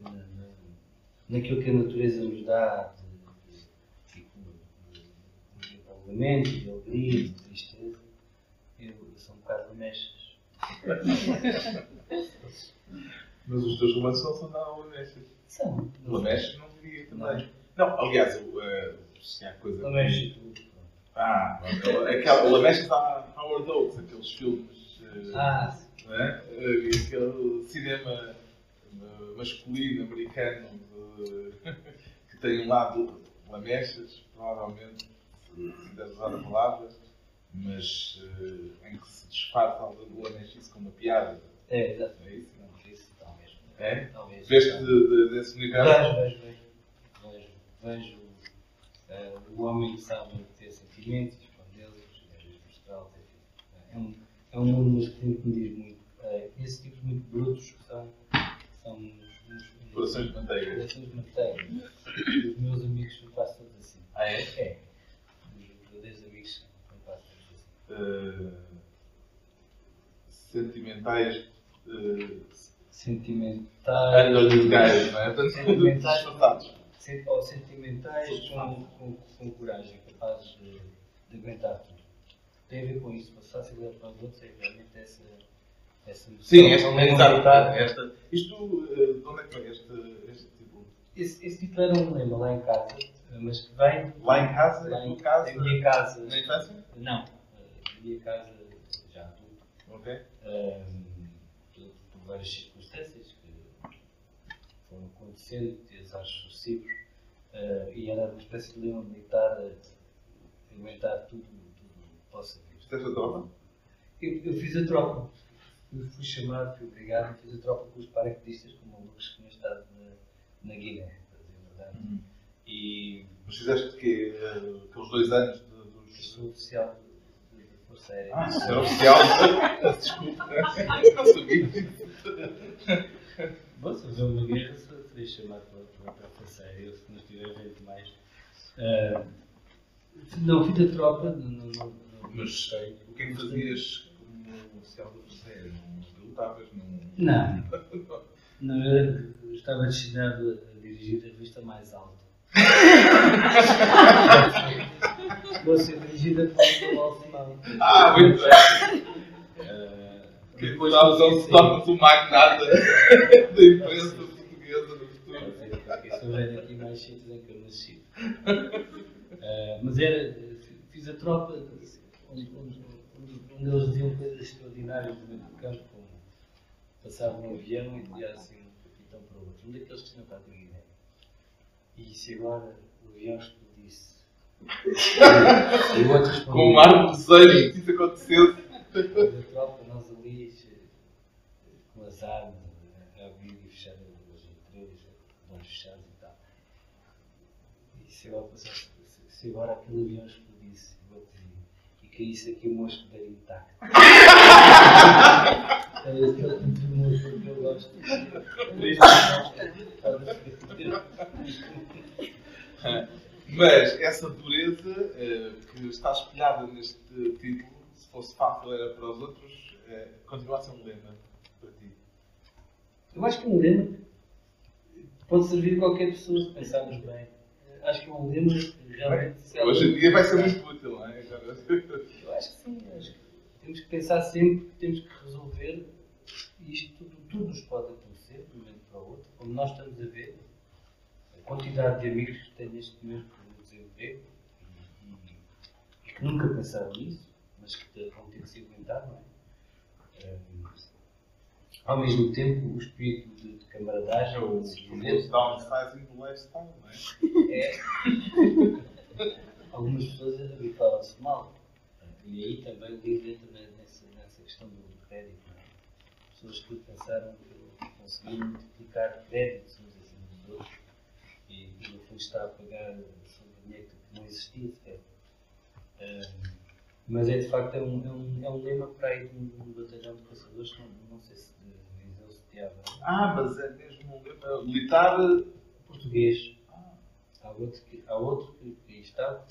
na, na, naquilo que a natureza nos dá de, de, tipo, de, desenvolvimento, de alegria, de tristeza. Eu, eu sou um bocado mechas. Mas os teus romances não são nada lamechas. São. Lamechas não diria também. Não, aliás, eu, eh, se há coisa. Lamechas, tu. Ah, aquela Lamechas há Howard Oates, aqueles filmes. eh, Ah, sim. não é? Eh, Aquele cinema eh, masculino americano de- que tem um lado lamechas, provavelmente, se quiser usar a palavra, mas eh, em que se disfarça o lamechice com uma piada. É, exato. É isso? Não? Isso, talvez. É? Talvez. Veste de, de, desse universo? Vejo, vejo, vejo. Vejo, vejo eh, o homem que sabe ter sentimentos, escondê-los, às vezes mostrá-los. enfim. É um, é um mundo mas que me diz muito. Eh, esses tipos muito brutos que são, são Corações de manteiga. corações de manteiga. Os meus amigos são quase todos assim. Ah, é? É. Os verdadeiros amigos são quase todos assim. Eh, sentimentais. Uh, Sentimentais. Underligados, não é? Portanto, Sentimentais. Sen- ou sentimentais com, com, com coragem, capazes de, de aguentar tudo. Tem a ver com isso, passar a facilidade para os outros é realmente essa, essa. Sim, esta, militar. esta, isto, eh, de onde é que vem este, este tipo? Esse, esse título era um lema lá em casa, mas que vem Lá em casa, lá em em casa, a minha casa. na infância? Não, a minha casa já adulto, Ok. ahm, por, por várias circunstâncias que foram acontecendo, de azares sucessivos, ah, e era uma espécie de leão militar aguentar tudo, tudo que possa vir. Fizeste a tropa? Eu, eu fiz a tropa. Eu fui chamado, fui obrigado, fiz a tropa com os paraquedistas, com malucos que tinham estado na, na Guiné, para dizer a verdade. E Mas fizeste? Eh, Aqueles dois anos de, eu dos. sou oficial da da Força Aérea. Ah, isso era oficial. Desculpa. Não sabia. Bom, se fazer uma guerra, só serei chamado para, para a Força Aérea, se não estiver vento mais. Ah, não, fiz a tropa, não, não, não, não Mas sei. o que é que fazias oficial Aérea? Não lutavas? Não. Não, não, eu estava destinado a dirigir a revista mais alta. Vou ser dirigida por Nicolau Simão. Ah, muito bem. Que depois nós sair. torna-se o magnata da imprensa portuguesa no futuro. Porque sou velho aqui mais sítios em que eu nasci. Ah, mas era, fiz a tropa onde, onde, onde, onde eles diziam coisas extraordinárias do meio do campo, como passava um avião e dizia assim um capitão para o outro, um daqueles que tinham estado na Guiné. E se agora o avião explodisse? e o outro respondia, Com um ar de desejo que isso acontecesse. da tropa, nós ali, com as armas, a abrir e fechar as letreiras, de olhos fechados e tal. E se agora, se- agora aquele avião explodisse, e caísse aqui o meu escudeiro intacto. É esse tipo de música que eu gosto. Mas essa dureza eh, que está espelhada neste título, se fosse fácil era para os outros, eh, continua a ser um lema para ti. Eu acho que um lema que pode servir a qualquer pessoa se pensarmos bem. Acho que é um lema que realmente. Hoje em dia vai ser muito útil, não é? Eu acho que sim, acho que temos que pensar sempre que temos que resolver isto tudo, tudo nos pode acontecer de um momento para o outro, como nós estamos a ver, a quantidade de amigos que têm neste momento por desemprego e, que nunca pensaram nisso, mas que vão ter que se aguentar, não é? Hum, ao mesmo tempo, o espírito de, camaradagem, o de se famoso dizer, downsizing do lifestyle, não é? é. Algumas pessoas habituaram-se mal. E aí também o livro entra nessa, nessa questão do crédito. É? Pessoas que pensaram que conseguiram multiplicar créditos uns acima dos outros e, e no fundo está a pagar sobre dinheiro que não existia sequer. Um, mas é de facto é um, é um, é um lema para aí de um, de batalhão de caçadores, não, não sei se de Viseu se teava. Ah, mas é mesmo um lema militar. Português. Há outro que, há outro que, que está,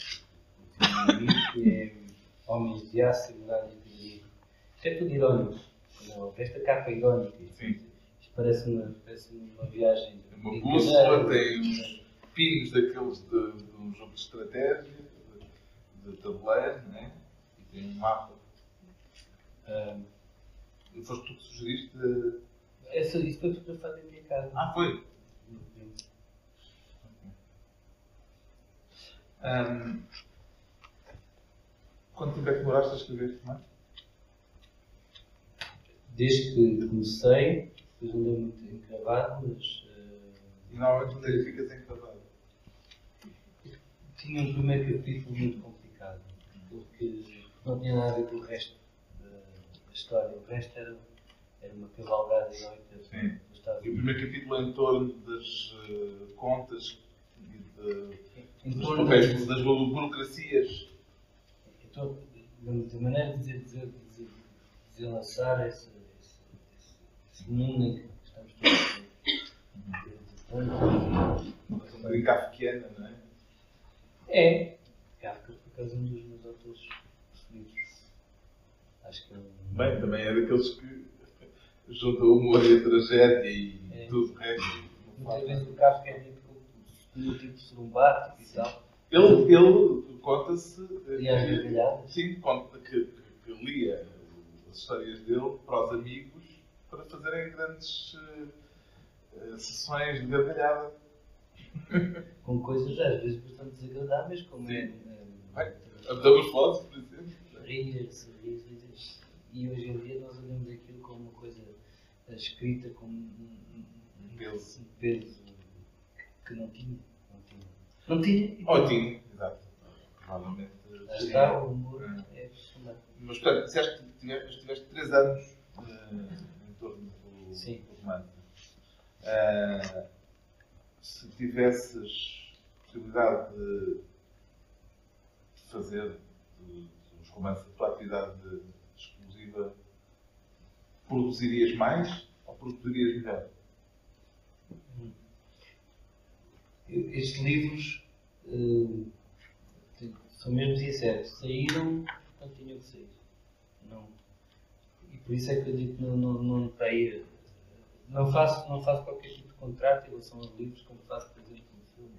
que é Homens de Aço, e Integridade. Isto é tudo irónico. Não, esta capa é irónica. Sim. Isto parece uma, parece uma viagem. É uma bússola, tem uns pingos daqueles de, de um jogo de estratégia, de, de tabuleiro, né? Tem um mapa. Um, foste tu que sugeriste. essa, isso foi fotografado em minha casa. Ah, foi? Ahm, quanto tempo é que demoraste a escrever romance? Desde que comecei, depois andei muito encravado, mas eh, E normalmente onde é que ficas encravado? tinha um primeiro capítulo muito complicado, porque não tinha nada a ver com o resto da, da história. O resto era, era uma cavalgada heroica Sim. E o primeiro capítulo é em torno das eh, contas e de, Em dos papéis, de- das burocracias. Então, de, de maneira de dizer, dizer, dizer, desenlaçar esse, esse, esse, esse mundo em que estamos todos. Uma coisa bocadinho kafkiana, não é? É. Kafka, por acaso, é um dos meus autores preferidos. Acho que é. Bem, também é daqueles que junta o humor e a tragédia e É. tudo o resto. Muitas vezes o Kafka é dito como tipo sorumbático e tal. Ele, ele conta-se. eh, E. Sim, conta que, que, que lia as histórias dele para os amigos para fazerem grandes eh, sessões de gargalhada. Com coisas às vezes bastante desagradáveis, como é. Bem, A Metamorfose, por exemplo. Rir, sorrir, rir. E hoje em dia nós olhamos aquilo como uma coisa eh, escrita com um, Peso. um peso que não tinha. Não tinha. Não tinha. Ótimo, exato. Provavelmente. Lá seria- está, o humor é fundamental. Mas, portanto, disseste que tiveste, estiveste 3 anos eh, em torno do, Sim. do romance. Eh, se tivesses possibilidade de fazer de- romances a tua atividade de- exclusiva, produzirias mais ou produzirias melhor? Estes livros são mesmo sinceros. Saíram quando tinham que sair. Não. E por isso é que eu digo que não, não, não, para eh, não, faço, não faço qualquer tipo de contrato em relação aos livros, como faço, por exemplo, no filme.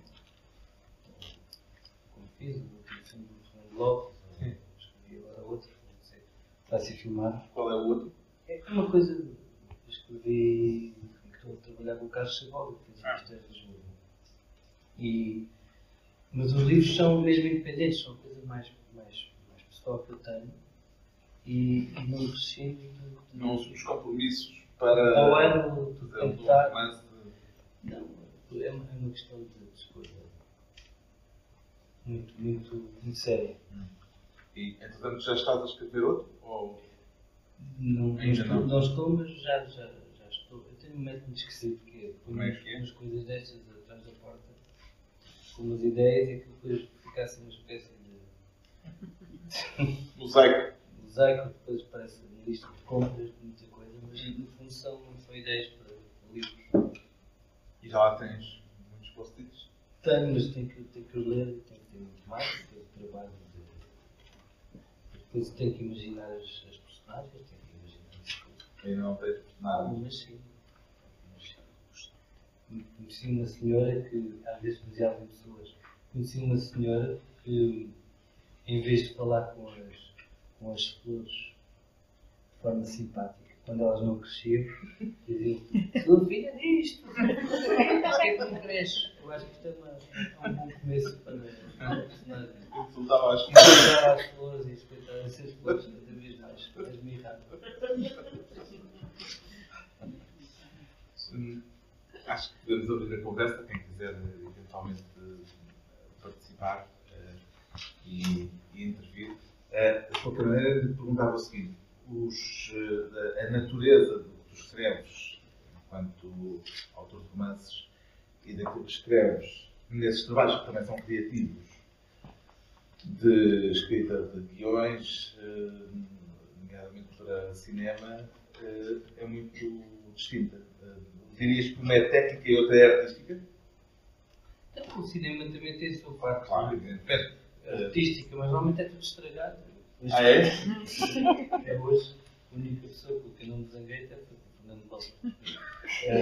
Como fiz o último filme do Fernando Lopes, ou Sim. escrevi agora outro, não sei, está a ser filmado. Qual é o outro? É uma coisa, eu escrevi, que estou a trabalhar com o Carlos Chaval, que fez Ah. isto em Lisboa. E, mas os livros são mesmo independentes, são a coisa mais, mais, mais pessoal que eu tenho. E, e não prescindo de, de, Não os compromissos ao para ano de fazer um tentar. romance. Não, é uma, é uma questão de, de escolha muito, muito, muito séria. E, entretanto, já estás a escrever outro? Ou... Não, Ainda estou, não? não estou, mas já, já, já estou. Eu tenho um método esquisito que é Como é que é? umas coisas destas atrás da porta com umas ideias e que depois ficasse uma espécie de Mosaico. mosaico, depois parece uma lista de compras de muita coisa, mas no fundo são, são ideias para livros. E já lá tens muitos post-its. Tenho, mas tenho que, tenho que os ler tenho que ter muito mais, tenho que trabalho. Depois tenho que imaginar as, as personagens, tenho que imaginar as coisas. Ainda não tens nada. Algumas sim. Conheci uma senhora que às vezes baseava em pessoas. Conheci uma senhora que em vez de falar com as, com as flores de forma simpática, quando elas não cresciam, diziam, sua filha disto, porquê que não cresce? Eu acho que isto é, uma, é um bom começo para o personagem. Eu soltava as Respeitar as flores e respeitar essas flores cada vez mais, admirar. Hum, Acho que podemos abrir a conversa, quem quiser eventualmente participar eh, e, aqui intervir. Uh, de qualquer maneira, perguntava o seguinte: os, uh, a natureza do que tu escreves, enquanto autor de romances, e daquilo que escreves nesses trabalhos que também são criativos, de escrita de guiões, uh, nomeadamente para cinema, é muito distinta. Dirias que uma é técnica e outra é artística? Então, o cinema também tem a sua parte claro, evidentemente. artística, mas normalmente é tudo estragado. Ah, é? É hoje a única pessoa com quem não até foi o Fernando Balsa.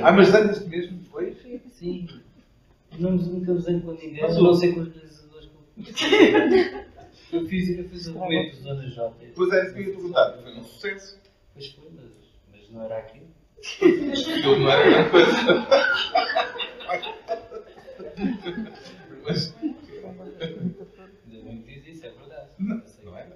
Ah, mas zangas-te mesmo depois? Sim. Não, nunca me zango com ninguém, mas não sei com os realizadores que eu fiz. Eu fiz o documento Zona J. Pois é, isso que eu ia perguntar. Foi um sucesso. Pois foi, mas, mas não era aquilo. Aquilo não era grande coisa. mas. Ainda bem que diz isso, é verdade. Não, não é?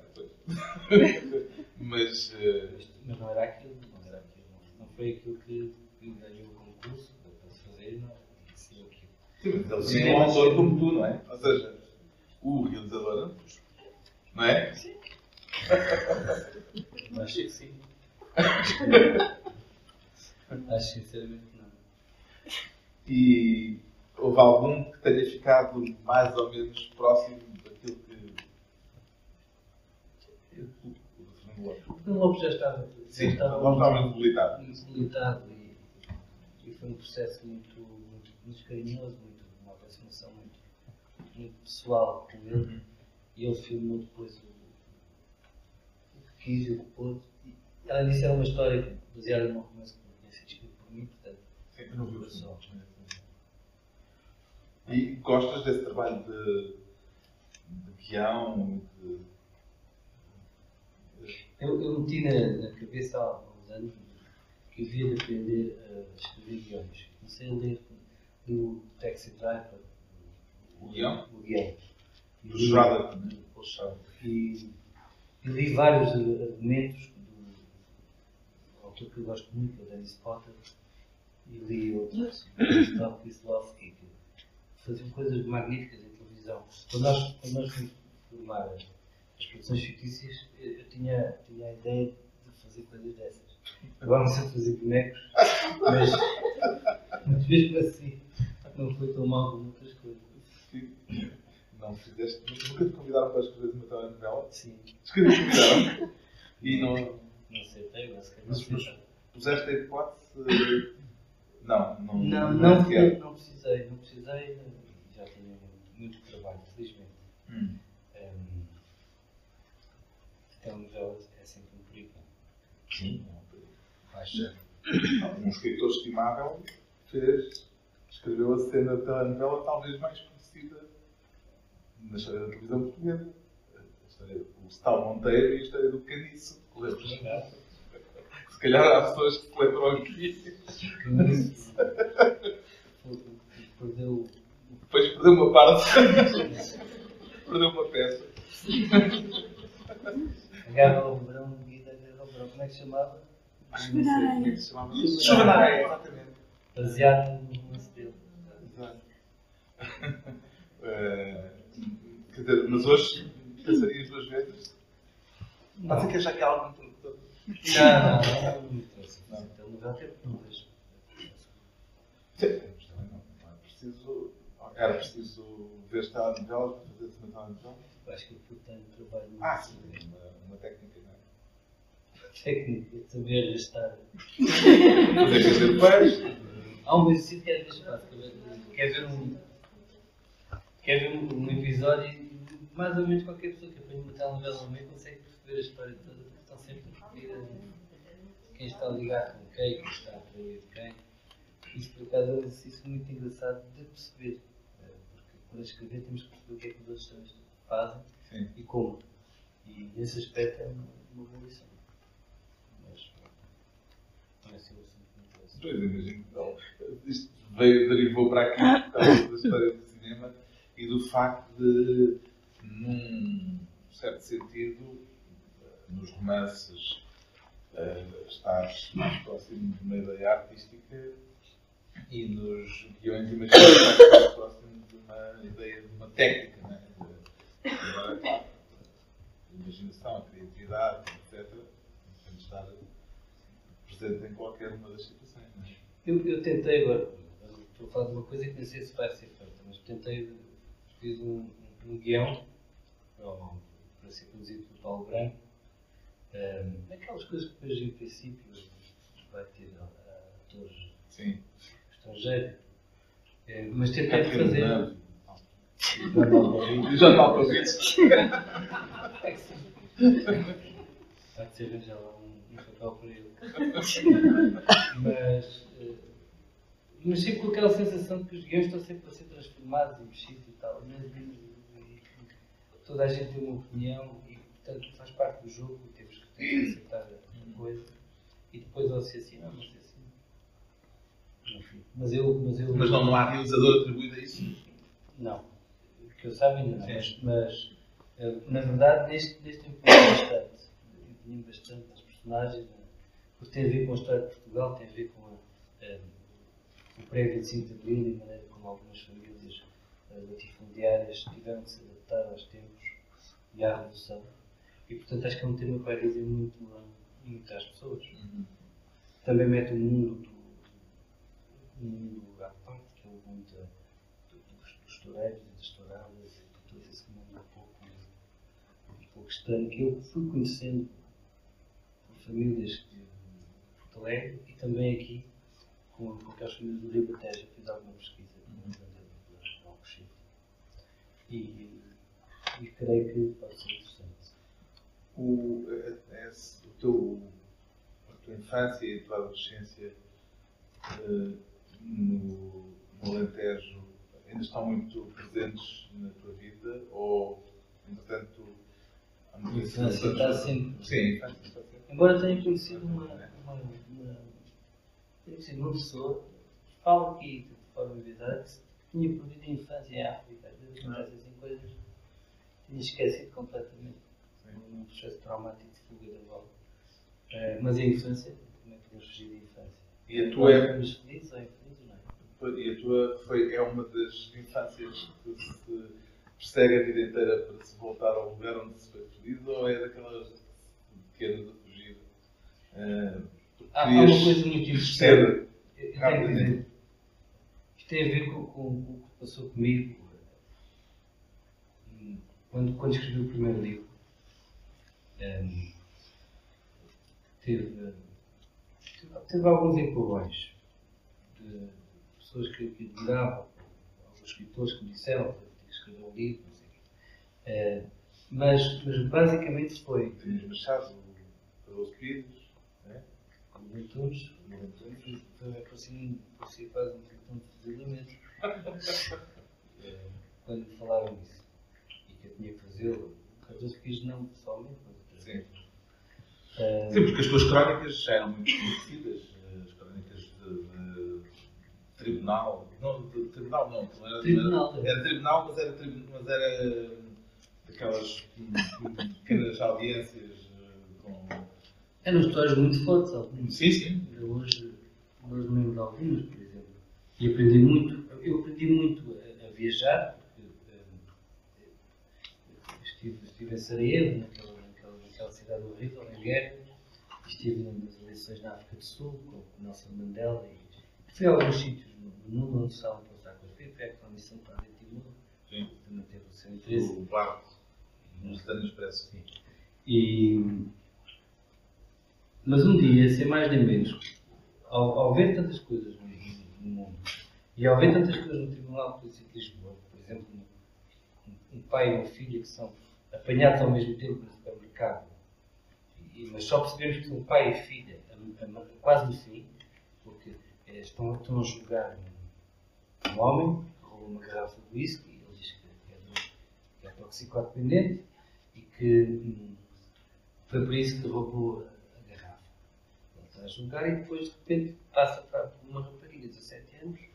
mas. Uh... Mas não era aquilo, não era aquilo. Não foi aquilo que, que ganhou o concurso para se fazer, não. Sim, aquilo. Sim, mas ele é um autor como tu, não é? Ou seja, o realizador, não é? Sim. Acho que sim. Acho sinceramente que não. E houve algum que tenha ficado mais ou menos próximo daquilo que. O Fernando Lopes já estava. Sim, já estava muito, estava debilitado. debilitado e, e, foi um processo muito, muito, muito carinhoso, aproximação muito, muito pessoal com ele. Uhum. E ele filmou depois o, o que quis e o que pôde. Além disso, era uma história baseada num romance mim, portanto, Sempre não viu só. E gostas desse trabalho de, de guião? De... Eu, eu meti na, na cabeça há uns anos que havia de aprender a escrever guiões. Comecei a ler do Taxi Driver o guião? O guião. Do Schrader. E, e li vários argumentos do autor que eu gosto muito, que é o Dennis Potter, e li outros, Gustav Kislovski, que faziam coisas magníficas em televisão. Quando nós, quando nós fomos formar as produções fictícias, eu tinha, tinha a ideia de fazer coisas dessas. Agora não sei fazer bonecos, mas, mas mesmo assim não foi tão mal como outras coisas. Não fizeste, nunca te convidaram para escrever uma telenovela? Sim. Convidaram e não. Não aceitei, mas, puseste a hipótese não, não, não, não, não, fui, não precisei, não precisei, já tinha muito trabalho, felizmente. Hum. Um, então, já é sempre um perigo. Sim, é um perigo. Mas, um escritor estimável fez, escreveu a cena da telenovela talvez mais conhecida na história da televisão portuguesa. A história do Stal Monteiro e a história do Caniço. Se calhar há pessoas que se lembram aqui. Perdeu. Depois perdeu uma parte. perdeu uma peça. Agarra o verão, Guida agarra o verão. Como é que se chamava? Chuvenareia. Chuvenareia, exatamente. Baseado no. Uh, quer dizer, mas hoje pensarias duas vezes? Pode ser que achar que há algum produtor. Não, não, não. Não, não. Então, já teve dúvidas. Sim, não é preciso. Era preciso ver se está novelas para fazer esse Natal então? Acho que o tem trabalho. Ah, sim, uma, uma técnica, não é? Técnica, saber estar. Fazer fazer peixe. Há um exercício que às vezes faço. Quer ver um. Quer ver um, um episódio e mais ou menos qualquer pessoa que apanha uma telenovela no meio consegue perceber a história toda, porque estão sempre a repetir quem está ligado com quem, quem está a trair quem. Isso, por acaso, é um exercício muito engraçado de perceber. Eh, porque quando escrever temos que perceber o que é que os outros fazem Sim. e como. E nesse aspecto é uma, uma boa lição. Mas não é assim um assunto muito interessante. Pois, imagino. Então, isto veio, derivou para aqui por causa da história do cinema e do facto de, num certo sentido, nos romances, uh, estás mais próximo de uma ideia artística e nos guiões imaginários mais próximo de uma ideia de uma técnica. Né? Agora, imaginação, a criatividade, etc., tem de estar presente em qualquer uma das situações. Não é? Eu, eu tentei agora, estou a falar de uma coisa que nem sei se vai ser feita, mas tentei, fiz um, um guião para, para ser conduzido pelo Paulo Branco, um, aquelas coisas que depois em princípio vai ter uh, atores estrangeiros, é, mas tentei fazer. Já está para ver. Há de ser arranjar um, um papel para ele. mas, eh, mas sempre com aquela sensação de que os guiões estão sempre a ser transformados e mexidos e tal. Mas, e- e- toda a gente tem uma opinião e, portanto, faz parte do jogo e temos que aceitar a coisa. E depois ou ser assim, não, não ser assim. Enfim, mas eu. Mas, eu, Mas não, não há realizador atribuído a isso. não. Que eu saiba ainda não. Mas, mas, eh, na verdade, neste, neste tempo bastante. Empenhei bastante nas personagens, né? porque tem a ver com a história de Portugal, tem a ver com a, o pré-25 de Abril e a maneira como algumas famílias eh, latifundiárias tiveram que se adaptar aos tempos e à Revolução. E, portanto, acho que é um tema que vai dizer muito, muito às pessoas. Também mete o mundo do, mundo à parte, que é o mundo dos, dos toureiros e das touradas e de todo esse mundo um pouco, um pouco estranho que eu fui conhecendo por famílias de Porto Alegre e também aqui com, com aquelas famílias do Ribatejo. Fiz alguma pesquisa com a Alcochete. E, e creio que pode ser interessante. O, é- é- o teu, a tua infância e a tua adolescência eh, no, no Alentejo ainda estão muito presentes na tua vida ou, entretanto, A infância está sempre. Sim, a infância está sempre. Embora tenha conhecido uma, uma, uma, conhecido uma pessoa, falo aqui de forma evidente, que tinha perdido a infância em África. Às vezes acontecem assim coisas, tinha esquecido completamente. Sim. Num processo traumático de fuga da bola. Eh, mas a infância, como é que podemos fugir da infância? E a tua, é- Fomos felizes ou infelizes, não é? e a tua foi, é uma das infâncias que se persegue a vida inteira para se voltar ao lugar onde se foi feliz ou é daquelas pequenas a fugir? eh, Há, há uma coisa muito interessante. Eu- eu tenho que dizer, tem a ver com, com- com o que passou comigo hum, quando, quando escrevi o primeiro livro. hum, teve, teve alguns empurrões de pessoas que, que admiravam, alguns escritores que me disseram que escrever um livro, não sei o quê. Eh, mas, mas basicamente foi Tinhas Machado, Cardoso Pires? Antunes, foi, foi assim, parecia quase um cartão de fuzilamento. Eh, Quando me falaram disso e que eu tinha que fazê-lo, Cardoso Pires não pessoalmente, mas Sim. vezes. Eh, Sim, porque as tuas crónicas já eram muito conhecidas, as crónicas de, de tribunal. Não, de tribunal não, não era Tribunal, Era, era tribunal, mas era, mas era daquelas hum, hum, pequenas audiências eh, com. Eram histórias muito fortes, algumas. Sim, sim. Ainda hoje, hoje me lembro de algumas, por exemplo. E aprendi muito, eu aprendi muito a, a viajar, porque eh, estive, estive em Sarajevo, naquela, naquela, naquela cidade horrível, na guerra, estive nas eleições na África do Sul, com o Nelson Mandela, e fui a alguns sítios no, mundo onde estavam a passar com as fui a aquela missão para a Timor, também teve o seu interesse. O barco, no Cidadão Expresso. Sim. E, mas um dia, sem mais nem menos, ao, ao ver tantas coisas no, no mundo e ao ver tantas coisas no Tribunal de Polícia de Lisboa, por exemplo, um, um pai e uma filha que são apanhados ao mesmo tempo no supermercado, e, mas só percebemos que são pai e filha a- a- quase no fim, porque eh, estão, estão a julgar um, um homem que roubou uma garrafa de whisky, ele diz que é, do- que é toxicodependente e que hum, foi por isso que roubou a, a garrafa. Ele está a julgar e depois de repente passa para uma rapariga de 17 anos que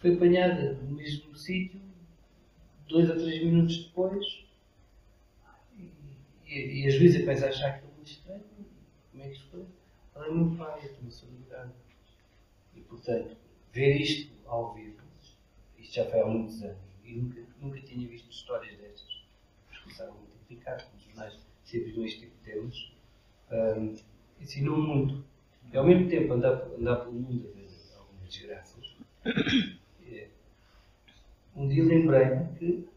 foi apanhada no mesmo sítio dois a três minutos depois e, e, a juíza começa a achar aquilo muito estranho. Como é que isto foi? Ela é meu pai, eu também sou advogado. E portanto, ver isto ao vivo, isto já foi há muitos anos, e nunca, nunca tinha visto histórias destas. começaram a multiplicar, os jornais sempre viram este tipo de temas, um, ensinou muito. E ao mesmo tempo andar, andar pelo mundo a ver algumas desgraças, é, um dia lembrei-me que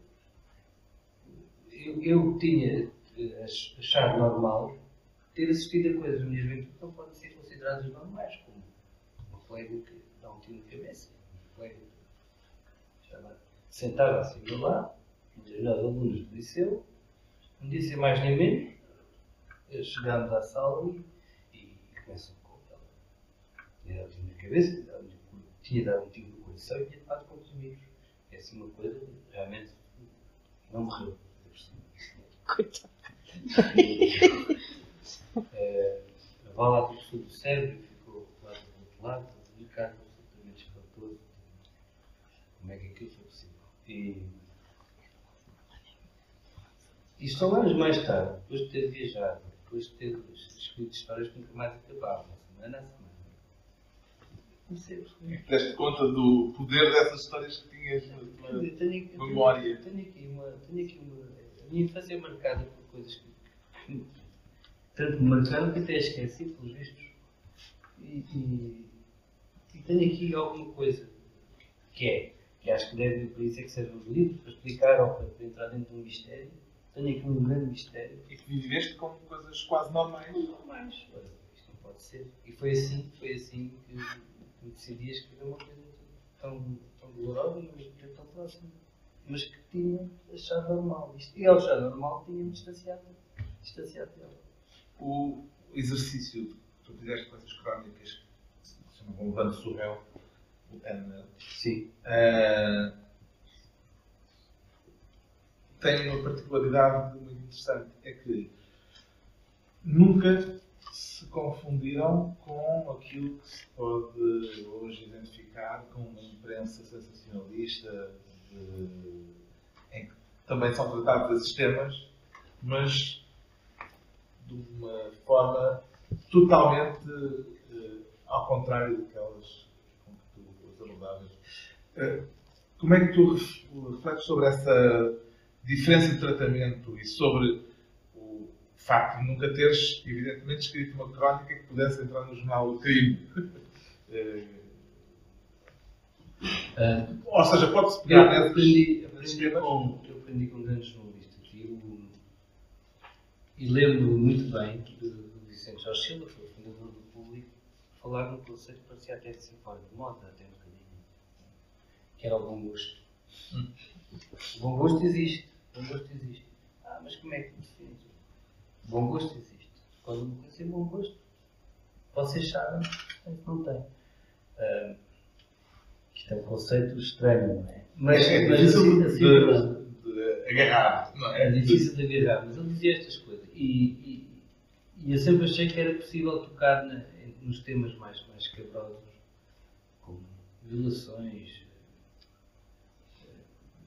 eu, eu tinha eh, achado normal ter assistido a coisas na minha juventude que não podem ser consideradas normais, como uma colega que dá um tiro na cabeça, uma colega que sentava assim lado, um determinados alunos do liceu, dia sem mais nem menos, eh, chegámos à sala e, e começam um tiro na cabeça, tinha dado um tiro no coração e tinha dado com os amigos. É assim uma coisa, realmente, não morreu. Coitado. é, a bala atravessou do cérebro e ficou lá do outro lado, o caso absolutamente espantoso. Como é que aquilo foi possível? E, e só anos mais tarde, depois de ter viajado, depois de ter escrito histórias que nunca mais acabavam, semana a semana, Deste conta do poder dessas histórias que tinhas na memória. Tenho aqui uma. Tenho aqui uma a minha infância é marcada por coisas que, tanto me marcaram que até esqueci, pelos vistos. E, e, e, tenho aqui alguma coisa que é, que acho que deve, por isso é que servem os livros, para explicar ou para, para, entrar dentro de um mistério. Tenho aqui um grande mistério. E que viveste com coisas quase normais. Normais. Isto não pode ser. E foi assim, foi assim que, que decidi escrever uma coisa tão, tão dolorosa, mas tão próxima mas que tinha achado normal. Isto, e ao achar normal tinha-me distanciado, distanciado dela. O exercício que tu fizeste com essas crónicas, que se chama Levante Surreal, o N. Sim. Uh, tem uma particularidade muito interessante, é que nunca se confundiram com aquilo que se pode hoje identificar com uma imprensa sensacionalista, em que também são tratados esses temas, mas de uma forma totalmente uh, ao contrário daquelas com que tu as. Uh, como é que tu refletes sobre essa diferença de tratamento e sobre facto de nunca teres, evidentemente, escrito uma crónica que pudesse entrar no jornal do crime? uh, Ou seja, pode-se pegar eu aprendi, aprendi, com, eu aprendi com grandes jornalistas e, e lembro muito bem do, Vicente Jorge Silva, que foi o fundador do público, falar num conceito que parecia até fora de moda, até um bocadinho, que era o bom gosto. Hum. O bom gosto existe. O bom gosto existe. Ah, mas como é que defines? Bom gosto existe. Pode não conhecer bom gosto. Vocês sabem, não tem. Uh, isto é um conceito estranho, não é? Mas, é, é mas difícil assim, de, de, de, agarrar, não é? É difícil de agarrar, mas ele dizia estas coisas. E, e, e eu sempre achei que era possível tocar na, nos temas mais, mais cabrosos, como violações,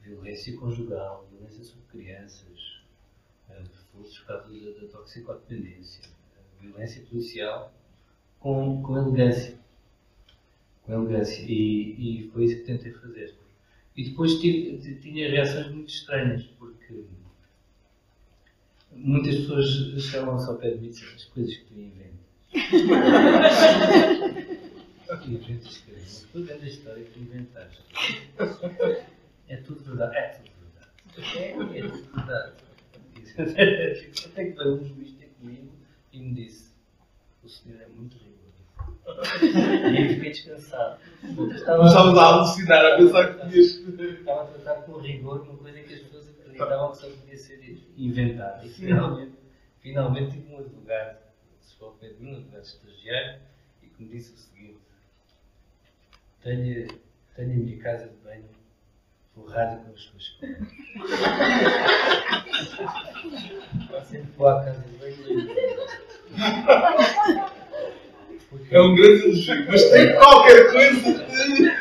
violência conjugal, violência sobre crianças, por causa da, da toxicodependência, violência policial, com, com elegância com elegância. E, e foi isso que tentei fazer. E depois tive, tinha reações muito estranhas, porque muitas pessoas chamam-se ao pé de mim as coisas que tu inventas. inventas coisas. Mas depois a história que tu inventaste. É tudo verdade. É tudo verdade. É, é tudo verdade. Até que um juiz ter comigo e me disse: O senhor é muito rico e aí fiquei descansado. Estava, Estavas a alucinar, a pensar que tinhas. Estava a tratar com rigor uma coisa que as pessoas acreditavam que só podia ser inventada. E finalmente, finalmente tive um advogado, se for mim, um advogado estagiário, e que me disse o seguinte: tenho, tenho a minha casa de banho forrada com as suas coisas. Sempre vou à casa de banho. É um grande elogio, mas tem qualquer coisa de.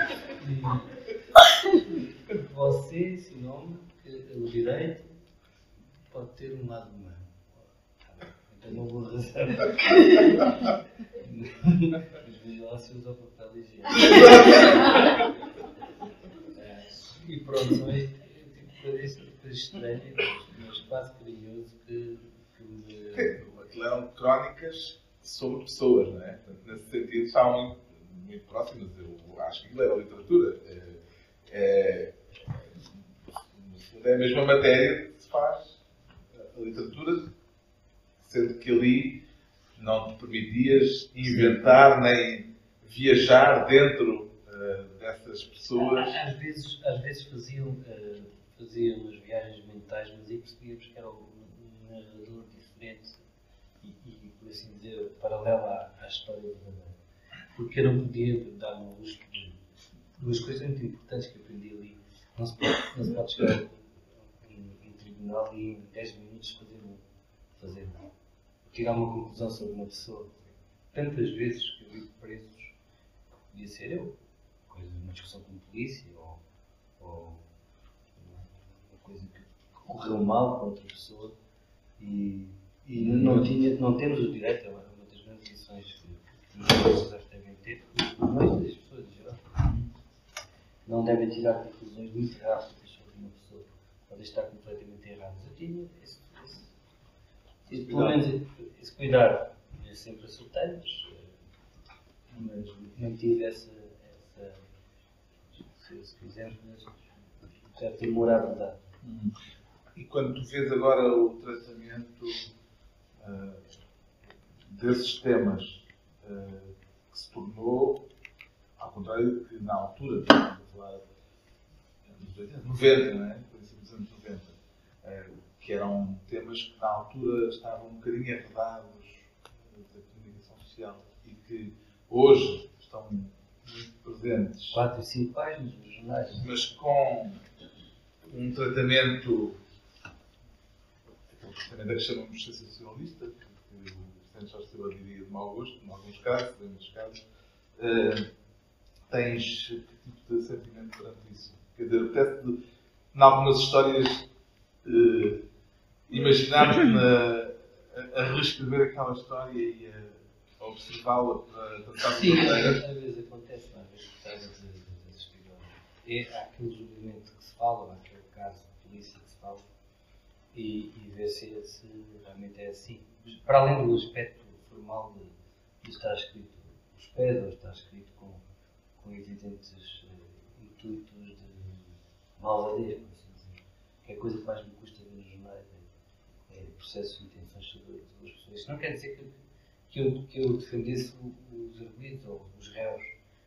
Você, esse nome, o direito, pode ter um lado humano. Então não vou razão. Mas veja lá se usa o papel higiênico. E pronto, de coisas estranhas, mas quase carinhoso que, que me. Aquilo eram crónicas sobre pessoas, não é? Nesse sentido, estavam muito, muito próximas. Eu acho que aquilo era literatura. É, é, é a mesma matéria que se faz a literatura, sendo que ali não te permitias inventar nem viajar dentro uh, dessas pessoas. Às vezes, às vezes faziam, uh, faziam umas viagens mentais, mas aí percebíamos que era um narrador diferente e, e por assim dizer, paralelo à, à história do verdadeiro. Porque eu não podia dar uma luz duas coisas muito importantes que aprendi ali. Não se pode, não se pode chegar em, em tribunal e em 10 minutos fazer, fazer tirar uma conclusão sobre uma pessoa. Tantas vezes que eu vi presos, podia ser eu, coisa, uma discussão com a polícia ou, ou uma coisa que correu mal com outra pessoa e, e não, tinha, não temos o direito, é uma das grandes lições que os juízes devem ter, mas das pessoas em geral, não devem tirar conclusões muito rápidas sobre uma pessoa, pode estar completamente erradas. Eu tinha esse, esse, esse, pelo menos esse cuidado. Eu sempre solteiro, mas, mas mantive essa se, se quisermos, certa imoralidade. Hum. E quando tu vês agora o tratamento uh, desses temas uh, que se tornou, ao contrário que na altura, estamos a falar nos 80, 90, não é? Nos anos 90, uh, que eram temas que na altura estavam um bocadinho arredados da comunicação social e que hoje estão presentes. Quatro e cinco páginas nos jornais. Mas com um tratamento, aquele tratamento que chamamos sensacionalista, que o Jorge Silva diria de mau gosto, em alguns casos, em muitos casos, uh, tens que tipo de sentimento perante isso? Quer dizer, apetece, em algumas histórias, uh, imaginar-me a, a, reescrever aquela história e a, a observá-la para passar Sim, às vezes acontece, às vezes estás a assistir é, aquele julgamento que se fala, aquele caso de polícia que se fala, e, e ver se, se realmente é assim. Para além do aspecto formal de, de estar escrito os pés, ou estar escrito com, com evidentes uh, intuitos de malvadez, assim dizer, que é a coisa que mais me custa ver nos jornais é, processo de intenções sobre duas pessoas. Isso não quer dizer que, que, eu, que eu defendesse os arguidos ou os réus,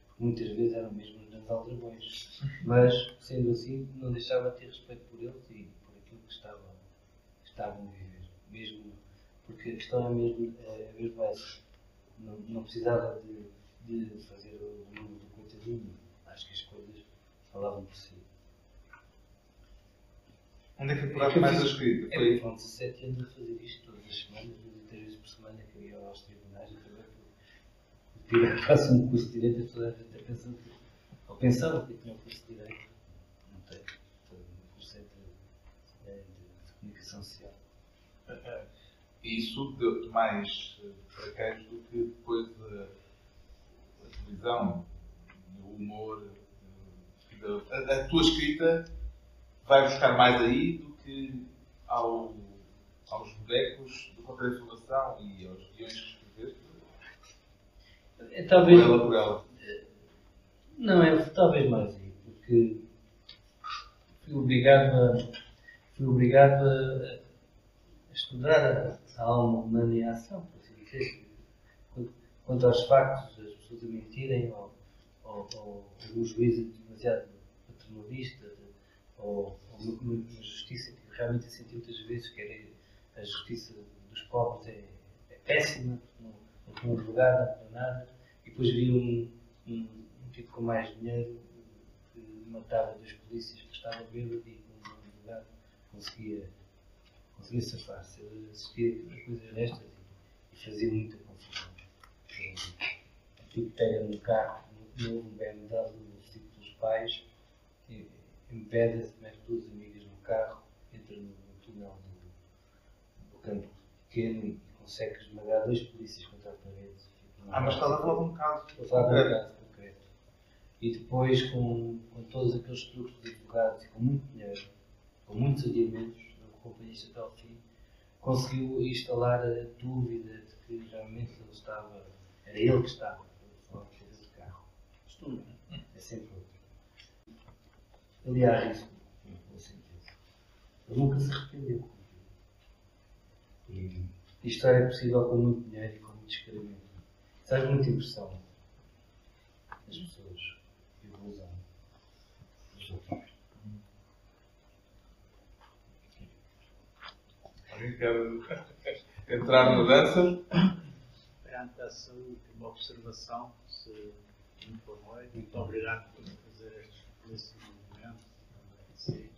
porque muitas vezes eram mesmo os grandes aldrabões. Mas, sendo assim, não deixava de ter respeito por eles e por aquilo que estavam, que estavam a viver. Mesmo, porque a questão é mesmo, é, é mesmo essa. Não, não precisava de, de fazer o número do coitadinho. Acho que as coisas falavam por si. Onde é que apuraste mais a escrita? Foi... Foram 17 anos a fazer isto todas as semanas, três vezes por semana que eu ia aos tribunais e acabei por tirar faço um curso de direito toda a gente pensar que, ou pensava que tinha um curso de direito, não tem, foi um curso de, de, de comunicação social. Isso deu-te mais fraquejos do que depois a, televisão, o humor, a, a tua escrita vai buscar mais aí do que ao, aos bonecos do contra a informação e aos guiões que escreveste? É, talvez. Por ela, por ela. Não, é talvez mais aí, porque fui obrigado a, fui obrigado a, estudar a, alma humana em ação, por assim dizer. Quanto aos factos, as pessoas a mentirem ou, ou, ou um juízo demasiado paternalista ou, ou uma, uma, justiça que realmente senti muitas vezes que era a justiça dos pobres é, é péssima, não, não tem lugar, não tem nada, e depois vi um, um, um, tipo com mais dinheiro que matava dois polícias que estavam bêbados e com lugar conseguia, conseguia safar-se. Eu assistia a coisas destas e, e fazia muita confusão. Tipo, pega no carro, no BMW, no sítio dos pais, impede-se, mete duas amigas no carro, entra no, do, do, campo pequeno e consegue esmagar dois polícias contra a parede. Ah, mas estás a falar de um caso. Estou a falar de um caso concreto. E depois, com, com todos aqueles truques de advogados e com muito dinheiro, com muitos adiamentos, acompanhei isto até ao fim, conseguiu instalar a dúvida de que realmente ele estava, era ele que estava a falar de carro. Não é? É sempre outro. Aliás, isso, com certeza. Ele nunca se arrependeu. E isto é possível com muito dinheiro e com muito experimento. Faz muita impressão as pessoas que o usam. Os outros. Alguém quer entrar na dança? Perante essa última observação, se me for muito obrigado por fazer este belíssimo momento. Sim.